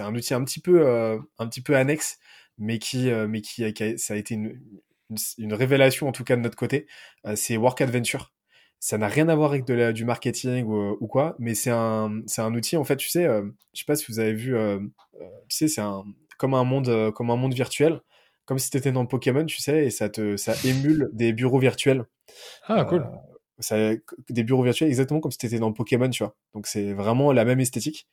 un outil un petit peu un petit peu annexe, mais qui mais qui, qui ça a été une, une, une, révélation en tout cas de notre côté. c'est Work Adventure ça n'a rien à voir avec de la, du marketing ou, ou quoi, mais c'est un, c'est un outil, en fait, tu sais, euh, je sais pas si vous avez vu, euh, euh tu sais, c'est un, comme un monde, euh, comme un monde virtuel, comme si tu étais dans Pokémon, tu sais, et ça te, ça émule des bureaux virtuels. Ah, cool ça, des bureaux virtuels exactement comme si tu étais dans Pokémon, tu vois. Donc c'est vraiment la même esthétique.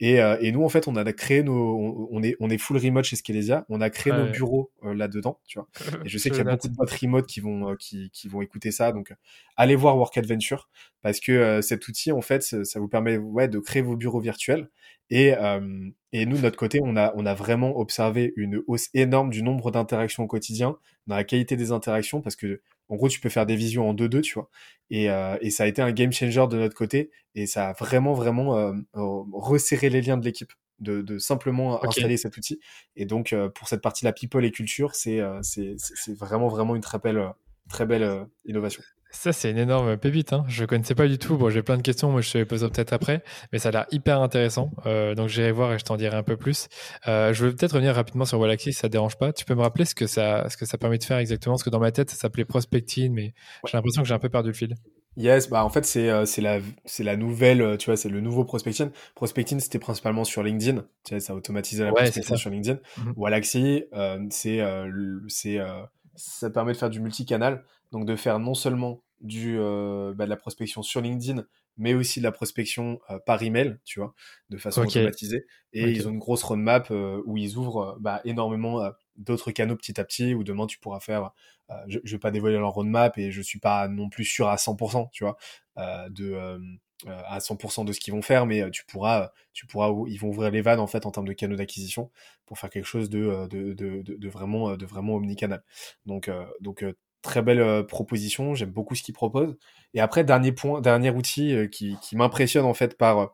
Et, euh, et, nous, en fait, on a créé nos, on est, on est full remote chez Skelesia. On a créé nos bureaux euh, là-dedans, tu vois. Et je sais qu'il y a beaucoup de boîtes remote qui vont, euh, qui, qui, vont écouter ça. Donc, allez voir Work Adventure parce que cet outil, en fait, ça, vous permet, ouais, de créer vos bureaux virtuels. Et, et nous, de notre côté, on a, on a vraiment observé une hausse énorme du nombre d'interactions au quotidien, dans la qualité des interactions, parce que en gros, tu peux faire des visions en 2-2, tu vois. Et, euh, et, ça a été un game changer de notre côté. Et ça a vraiment, vraiment euh, resserré les liens de l'équipe. De, de, simplement installer cet outil. Et donc, euh, pour cette partie-là, people et culture, c'est euh, c'est vraiment, vraiment une très belle, très belle innovation. Ça, c'est une énorme pépite. Hein. Je ne connaissais pas du tout. Bon, j'ai plein de questions. Moi, je te les poser peut-être après. Mais ça a l'air hyper intéressant. Euh, donc, j'irai voir et je t'en dirai un peu plus. Euh, je veux peut-être revenir rapidement sur Wallaxy si ça ne dérange pas. Tu peux me rappeler ce que, ça, ce que ça permet de faire exactement? Parce que dans ma tête, ça s'appelait prospecting, mais j'ai l'impression que j'ai un peu perdu le fil. Yes, bah en fait c'est euh, la c'est la nouvelle tu vois c'est le nouveau prospecting. Prospecting c'était principalement sur LinkedIn, tu sais ça automatisait la ouais, prospection sur LinkedIn. Mm Wallaxy euh, c'est c'est ça permet de faire du multicanal, donc de faire non seulement du, euh, bah, de la prospection sur LinkedIn, mais aussi de la prospection euh, par email, tu vois, de façon automatisée. Et ils ont une grosse roadmap euh, où ils ouvrent bah, énormément d'autres canaux petit à petit, où demain tu pourras faire, je, je vais pas dévoiler leur roadmap et je suis pas non plus sûr à 100%, tu vois, de à 100% de ce qu'ils vont faire, mais tu pourras, tu pourras, ils vont ouvrir les vannes en fait en termes de canaux d'acquisition pour faire quelque chose de, de, de, de, vraiment, de vraiment omnicanal. Donc, donc très belle euh, proposition, j'aime beaucoup ce qu'ils proposent. Et après, dernier point, dernier outil euh, qui, qui m'impressionne en fait par euh,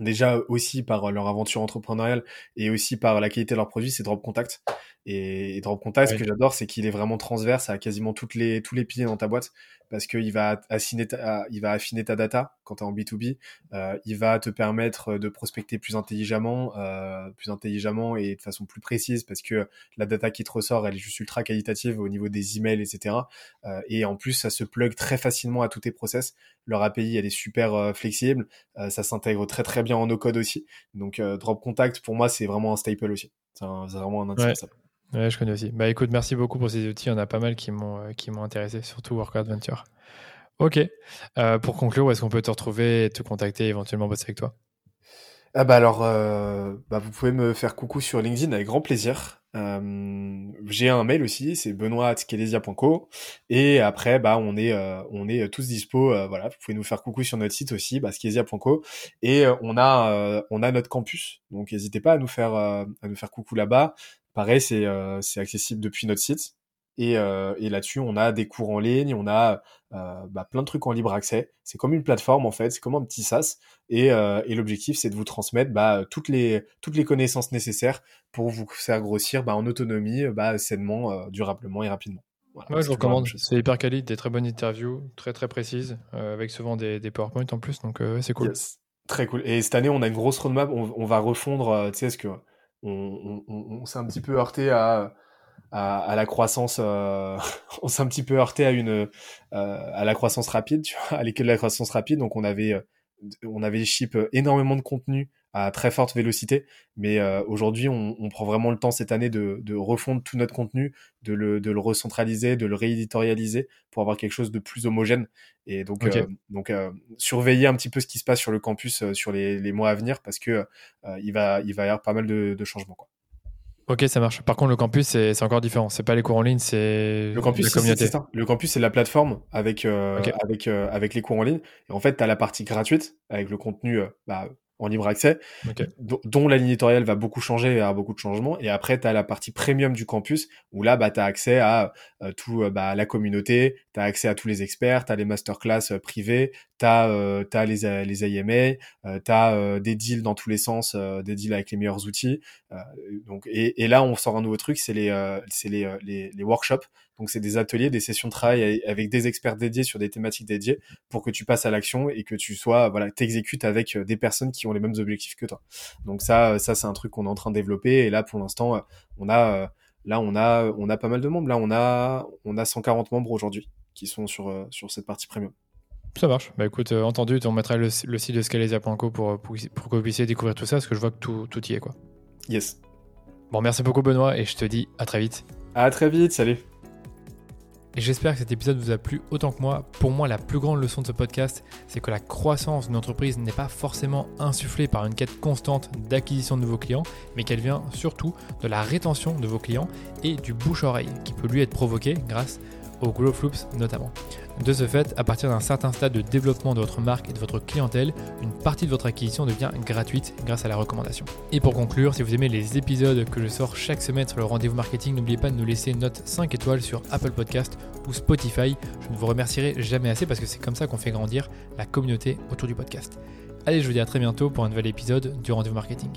déjà aussi par leur aventure entrepreneuriale et aussi par la qualité de leurs produits, c'est Drop Contact. Et, Drop Contact, ce que j'adore, c'est qu'il est vraiment transverse à quasiment toutes les, tous les piliers dans ta boîte parce qu'il va affiner ta, il va affiner ta data quand tu es en B2B. Euh, il va te permettre de prospecter plus intelligemment, euh, plus intelligemment et de façon plus précise parce que la data qui te ressort, elle est juste ultra qualitative au niveau des emails, etc. Euh, et en plus, ça se plug très facilement à tous tes process. Leur API, elle est super euh, flexible. Euh, ça s'intègre très très bien en no-code aussi. Donc, euh, Drop Contact, pour moi, c'est vraiment un staple aussi. C'est vraiment un indispensable. Ouais, je connais aussi. Bah écoute, merci beaucoup pour ces outils. Il y en a pas mal qui m'ont qui m'ont intéressé, surtout Work Adventure. Ok. Euh, pour conclure, où est-ce qu'on peut te retrouver et te contacter éventuellement bosser avec toi? Ah bah alors, euh, bah vous pouvez me faire coucou sur LinkedIn avec grand plaisir. Euh, j'ai un mail aussi, c'est benoît@skelesia.co et après bah on est euh, on est tous dispo. Euh, voilà, vous pouvez nous faire coucou sur notre site aussi, bah, skelesia.co et on a on a notre campus. Donc n'hésitez pas à nous faire à nous faire coucou là-bas. pareil, c'est accessible depuis notre site. Et, et là-dessus, on a des cours en ligne, on a bah, plein de trucs en libre accès. C'est comme une plateforme en fait, c'est comme un petit SaaS. Et, et l'objectif, c'est de vous transmettre bah, toutes, les, toutes les connaissances nécessaires pour vous faire grossir bah, en autonomie, sainement, durablement et rapidement. ouais, je vous recommande. C'est hyper quali, des très bonnes interviews, très très précises, avec souvent des, des PowerPoint en plus, donc c'est cool. Très cool. Et cette année, on a une grosse roadmap. On, on va refondre, tu sais, ce que on, on, on s'est un petit peu heurté à à, la croissance. Euh, on s'est un petit peu heurté à une euh, à la croissance rapide, tu vois, à l'école de la croissance rapide. Donc on avait euh, on avait ship énormément de contenu à très forte vélocité. Mais euh, aujourd'hui, on, on, prend vraiment le temps cette année de, de refondre tout notre contenu, de le, de le recentraliser, de le rééditorialiser pour avoir quelque chose de plus homogène. Et donc, euh, donc euh, surveiller un petit peu ce qui se passe sur le campus sur les, les mois à venir parce que il va, il va y avoir pas mal de, de changements. Quoi. Ok, ça marche. Par contre, le campus, c'est encore différent. C'est pas les cours en ligne, c'est le campus, la communauté. ça. Le campus, c'est la plateforme avec avec avec les cours en ligne. Et en fait, tu as la partie gratuite avec le contenu bah, en libre accès, dont la ligne éditoriale va beaucoup changer, il y aura beaucoup de changements. Et après, tu as la partie premium du campus, où là, bah, tu as accès à euh, tout euh, bah, la communauté, tu as accès à tous les experts, tu as les masterclass euh, privés, tu as, euh, les, les IMA, tu as des deals dans tous les sens, des deals avec les meilleurs outils. donc, et, et, là, on sort un nouveau truc, c'est les, c'est les, les, les workshops. Donc c'est des ateliers, des sessions de travail avec des experts dédiés sur des thématiques dédiées pour que tu passes à l'action et que tu sois voilà, t'exécutes avec euh, des personnes qui ont les mêmes objectifs que toi. Donc ça ça c'est un truc qu'on est en train de développer et là pour l'instant euh, on a euh, là on a on a pas mal de membres. Là on a on a 140 membres aujourd'hui qui sont sur sur cette partie premium. Ça marche. Bah écoute, entendu, tu mettras le, le, site de Scalesia.co pour, pour, pour, que vous puissiez découvrir tout ça, parce que je vois que tout, tout y est, quoi. Yes. Bon, merci beaucoup, Benoît, et je te dis à très vite. À très vite, salut. J'espère que cet épisode vous a plu autant que moi. Pour moi, la plus grande leçon de ce podcast, c'est que la croissance d'une entreprise n'est pas forcément insufflée par une quête constante d'acquisition de nouveaux clients, mais qu'elle vient surtout de la rétention de vos clients et du bouche-oreille qui peut lui être provoqué grâce aux growth loops notamment. De ce fait, à partir d'un certain stade de développement de votre marque et de votre clientèle, une partie de votre acquisition devient gratuite grâce à la recommandation. Et pour conclure, si vous aimez les épisodes que je sors chaque semaine sur le rendez-vous marketing, n'oubliez pas de nous laisser une note 5 étoiles sur Apple Podcast ou Spotify. Je ne vous remercierai jamais assez parce que c'est comme ça qu'on fait grandir la communauté autour du podcast. Allez, je vous dis à très bientôt pour un nouvel épisode du rendez-vous marketing.